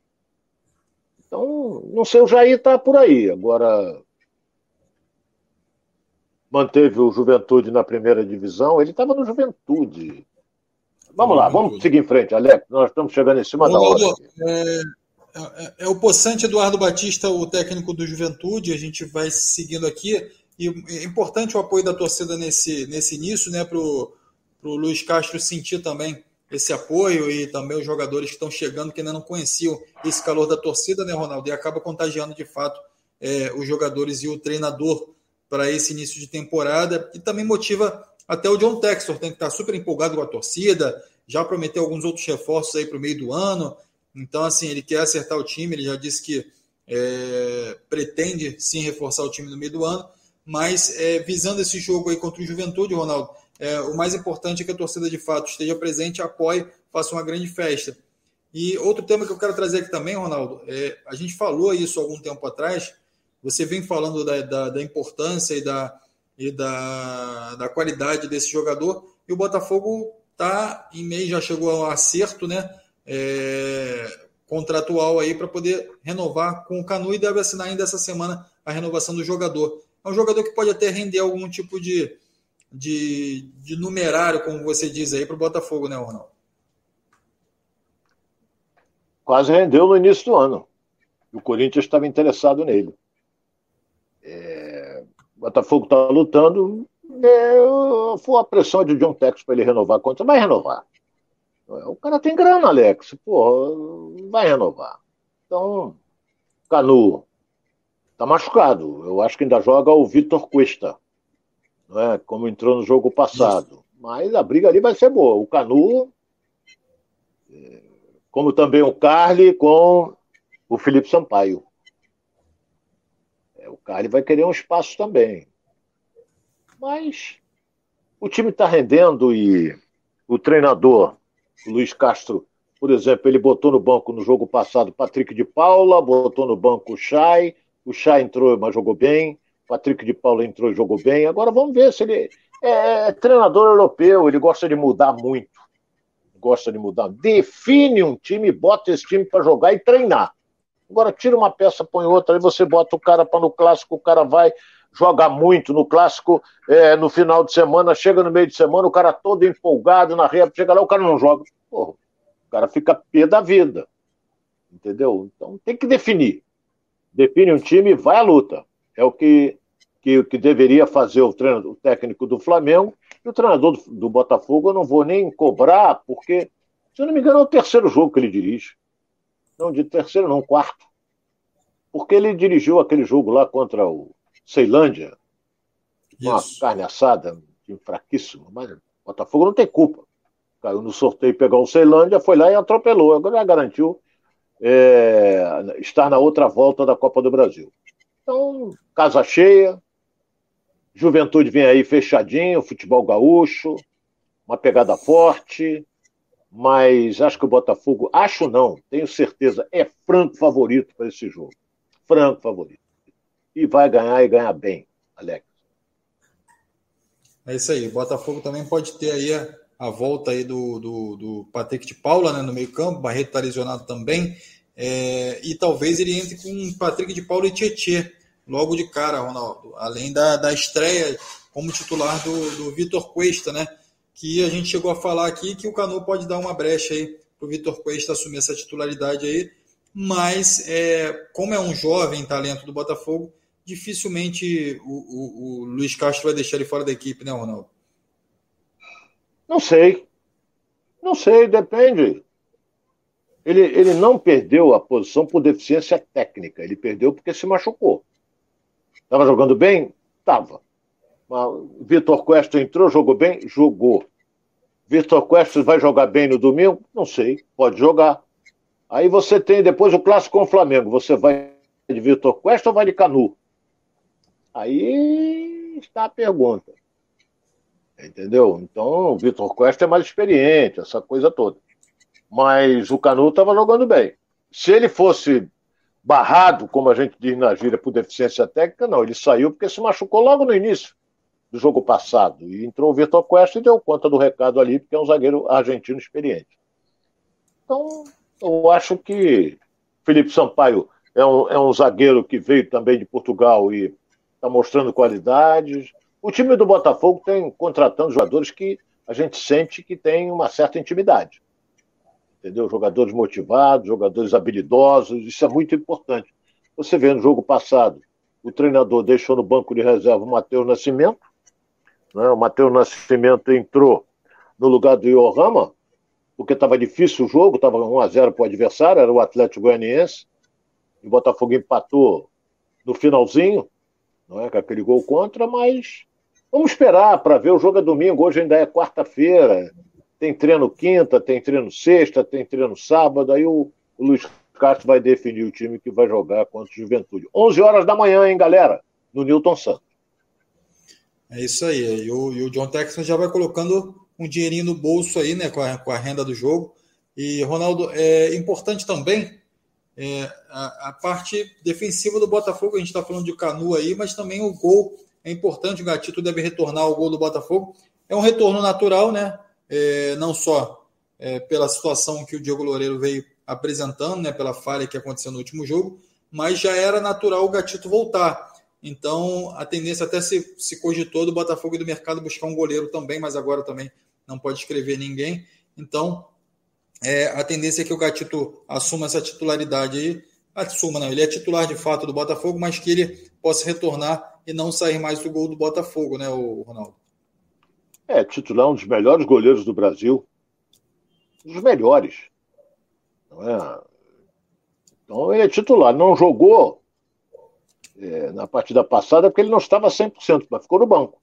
Então, não sei, o Jair está por aí. Agora, manteve o Juventude na primeira divisão, ele estava no Juventude. Vamos lá, vamos seguir em frente, Alex. Nós estamos chegando em cima da hora. É, é, é, o possante Eduardo Batista, o técnico do Juventude. A gente vai seguindo aqui. E é importante o apoio da torcida nesse, nesse início, né, para o Luiz Castro sentir também esse apoio e também os jogadores que estão chegando que ainda não conheciam esse calor da torcida, né, Ronaldo? E acaba contagiando de fato é, os jogadores e o treinador para esse início de temporada e também motiva até o John Textor, tem que estar super empolgado com a torcida, já prometeu alguns outros reforços aí para o meio do ano. Então, assim, ele quer acertar o time, ele já disse que é, pretende sim reforçar o time no meio do ano, mas é, visando esse jogo aí contra o Juventude, Ronaldo, é, o mais importante é que a torcida de fato esteja presente, apoie, faça uma grande festa. E outro tema que eu quero trazer aqui também, Ronaldo, é, a gente falou isso algum tempo atrás, você vem falando da, da, da importância e, da, e da, da qualidade desse jogador, e o Botafogo está em meio, já chegou ao acerto, né? É, contratual aí para poder renovar com o Canu e deve assinar ainda essa semana a renovação do jogador. Um jogador que pode até render algum tipo de, de, de numerário, como você diz aí, para o Botafogo, né, Ronaldo? Quase rendeu no início do ano. O Corinthians estava interessado nele. É, o Botafogo está lutando. É, foi a pressão de John Tex para ele renovar a conta. Vai renovar. O cara tem grana, Alex. Pô, vai renovar. Então, Canu tá machucado. Eu acho que ainda joga o Vitor Cuesta, não é? como entrou no jogo passado. Mas a briga ali vai ser boa. O Canu, é, como também o Carly com o Felipe Sampaio. É, o Carly vai querer um espaço também. Mas o time está rendendo e o treinador o Luiz Castro, por exemplo, ele botou no banco no jogo passado Patrick de Paula, botou no banco o Chay, o Chay entrou, mas jogou bem, Patrick de Paula entrou e jogou bem. Agora vamos ver se ele é, é treinador europeu, ele gosta de mudar muito. Gosta de mudar. Define um time, bota esse time para jogar e treinar. Agora tira uma peça, põe outra, aí você bota o cara para no clássico, o cara vai, joga muito no clássico, é, no final de semana, chega no meio de semana, o cara todo empolgado na reta, chega lá, o cara não joga. Porra, o cara fica pé da vida. Entendeu? Então tem que definir. Define um time e vai à luta. É o que, que, que deveria fazer o, treino, o técnico do Flamengo e o treinador do, do Botafogo. Eu não vou nem cobrar, porque, se eu não me engano, é o terceiro jogo que ele dirige. Não, de terceiro não, quarto. Porque ele dirigiu aquele jogo lá contra o Ceilândia, uma carne assada, time fraquíssimo, mas o Botafogo não tem culpa. Caiu no sorteio pegar o Ceilândia, foi lá e atropelou. Agora já garantiu é, estar na outra volta da Copa do Brasil. Então, casa cheia, Juventude vem aí fechadinho, futebol gaúcho, uma pegada forte, mas acho que o Botafogo, acho não, tenho certeza, é franco favorito para esse jogo. Franco favorito e vai ganhar e ganhar bem, Alex. É isso aí. O Botafogo também pode ter aí a, volta aí do, do, do Patrick de Paula né, no meio campo. Barreto está lesionado também. É, e talvez ele entre com Patrick de Paula e Tietê logo de cara, Ronaldo. Além da, da estreia como titular do, do Vitor Cuesta, né? Que a gente chegou a falar aqui que o Canu pode dar uma brecha aí para o Vitor Cuesta assumir essa titularidade aí. Mas, é, como é um jovem talento do Botafogo, dificilmente o, o, o, Luiz Castro vai deixar ele fora da equipe, né, Ronaldo? Não sei. Não sei, depende. Ele, ele não perdeu a posição por deficiência técnica, ele perdeu porque se machucou. Estava jogando bem? Estava. Vitor Cuesta entrou, jogou bem? Jogou. Vitor Cuesta vai jogar bem no domingo? Não sei, pode jogar. Aí você tem depois o clássico com o Flamengo. Você vai de Vitor Cuesta ou vai de Canu? Aí está a pergunta. Entendeu? Então, o Vitor Costa é mais experiente, essa coisa toda. Mas o Canu estava jogando bem. Se ele fosse barrado, como a gente diz na gíria, por deficiência técnica, não. Ele saiu porque se machucou logo no início do jogo passado. E entrou o Vitor Costa e deu conta do recado ali, porque é um zagueiro argentino experiente. Então, eu acho que Felipe Sampaio é um, é um zagueiro que veio também de Portugal e está mostrando qualidades. O time do Botafogo tem contratando jogadores que a gente sente que tem uma certa intimidade. Entendeu? Jogadores motivados, jogadores habilidosos, isso é muito importante. Você vê no jogo passado, o treinador deixou no banco de reserva o Matheus Nascimento. Né? O Matheus Nascimento entrou no lugar do Yohama, porque estava difícil o jogo, estava 1x0 para o adversário, era o Atlético Goianiense. O Botafogo empatou no finalzinho não é? com aquele gol contra, mas vamos esperar para ver. O jogo é domingo, hoje ainda é quarta-feira. tem treino quinta, tem treino sexta, tem treino sábado, aí o, o Luiz Castro vai definir o time que vai jogar contra o Juventude. 11 horas da manhã, hein, galera? No Newton Santos. É isso aí. E o, e o John Texas já vai colocando um dinheirinho no bolso aí, né, com a, com a renda do jogo. E, Ronaldo, é importante também é, a, a, parte defensiva do Botafogo. A gente está falando de Canu aí, mas também o gol é importante. O Gatito deve retornar ao gol do Botafogo. É um retorno natural, né? É, não só é, pela situação que o Diego Loureiro veio apresentando, né, pela falha que aconteceu no último jogo, mas já era natural o Gatito voltar. Então, a tendência até se, se cogitou do Botafogo e do mercado buscar um goleiro também, mas agora também não pode escrever ninguém. Então, é, a tendência é que o Gatito assuma essa titularidade aí. Assuma, não, ele é titular de fato do Botafogo, mas que ele possa retornar e não sair mais do gol do Botafogo, né, o Ronaldo? É, titular um dos melhores goleiros do Brasil. Um dos melhores. Não é? Então ele é titular. Não jogou é, na partida passada porque ele não estava 100%, mas ficou no banco.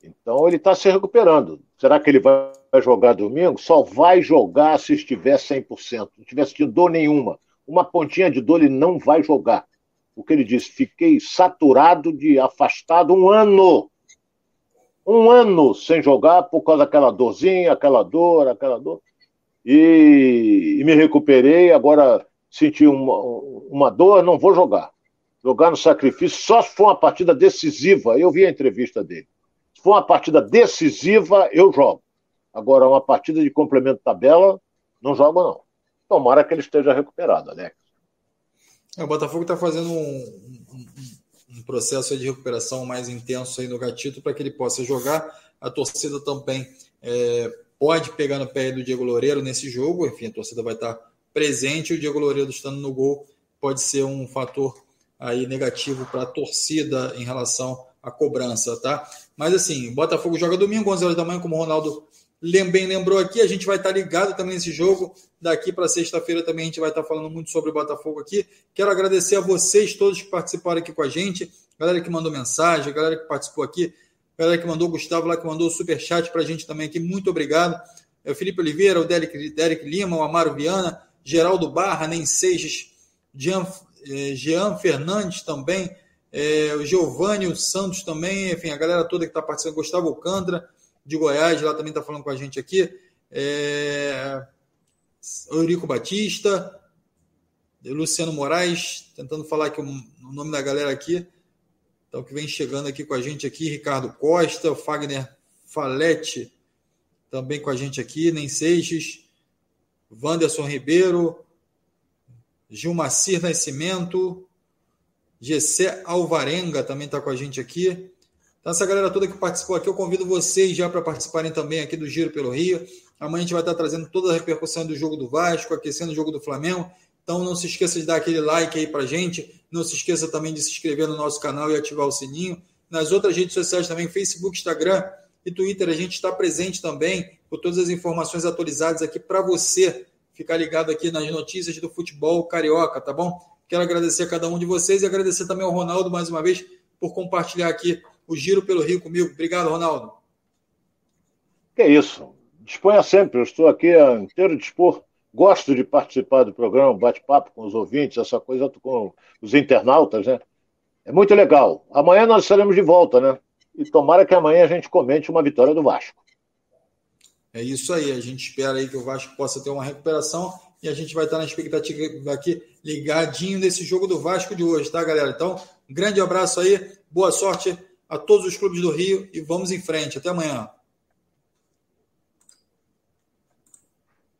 Então ele está se recuperando. Será que ele vai jogar domingo? Só vai jogar se estiver 100%. Não tiver sentido dor nenhuma. Uma pontinha de dor ele não vai jogar. O que ele disse? Fiquei saturado de afastado um ano. Um ano sem jogar por causa daquela dorzinha, aquela dor, aquela dor. E, e me recuperei. Agora senti uma, uma dor, não vou jogar. Jogar no sacrifício só se for uma partida decisiva. Eu vi a entrevista dele se for uma partida decisiva, eu jogo. Agora, uma partida de complemento tabela, não jogo, não. Tomara que ele esteja recuperado, Alex. É, o Botafogo está fazendo um, um, um, processo de recuperação mais intenso aí no Gatito para que ele possa jogar. A torcida também é, pode pegar no pé do Diego Loureiro nesse jogo. Enfim, a torcida vai estar presente. O Diego Loureiro estando no gol pode ser um fator aí negativo para a torcida em relação à cobrança, tá? Mas assim, Botafogo joga domingo, 11 horas da manhã, como o Ronaldo bem lembrou aqui. A gente vai estar ligado também nesse jogo. Daqui para sexta-feira também a gente vai estar falando muito sobre o Botafogo aqui. Quero agradecer a vocês todos que participaram aqui com a gente, galera que mandou mensagem, galera que participou aqui, galera que mandou, Gustavo lá que mandou o superchat para a gente também aqui. Muito obrigado. É o Felipe Oliveira, o Derek, Derek Lima, o Amaro Viana, Geraldo Barra, Nem Seixas, Jean, eh, Jean Fernandes também é, o Giovanni, Santos também, enfim, a galera toda que está participando, Gustavo Alcântara, de Goiás, lá também está falando com a gente aqui. É, Eurico Batista, Luciano Moraes, tentando falar aqui o, nome da galera aqui. Então, que vem chegando aqui com a gente aqui, Ricardo Costa, Fagner Falete, também com a gente aqui, Nem Seixas, Wanderson Ribeiro, Gilmacir Nascimento, Gessé Alvarenga também está com a gente aqui. Essa galera toda que participou aqui, eu convido vocês já para participarem também aqui do Giro pelo Rio. Amanhã a gente vai estar trazendo toda a repercussão do jogo do Vasco, aquecendo o jogo do Flamengo. Então não se esqueça de dar aquele like aí para gente. Não se esqueça também de se inscrever no nosso canal e ativar o sininho. Nas outras redes sociais também, Facebook, Instagram e Twitter, a gente está presente também com todas as informações atualizadas aqui para você ficar ligado aqui nas notícias do futebol carioca, tá bom? Quero agradecer a cada um de vocês e agradecer também ao Ronaldo mais uma vez por compartilhar aqui o Giro pelo Rio comigo. Obrigado, Ronaldo. Que isso. Disponha sempre, eu estou aqui a inteiro dispor. Gosto de participar do programa, bate-papo com os ouvintes, essa coisa com os internautas, né? É muito legal. Amanhã nós estaremos de volta, né? E tomara que amanhã a gente comente uma vitória do Vasco. É isso aí, a gente espera aí que o Vasco possa ter uma recuperação e a gente vai estar na expectativa aqui ligadinho nesse jogo do Vasco de hoje, tá, galera? Então, um grande abraço aí, boa sorte a todos os clubes do Rio e vamos em frente. Até amanhã.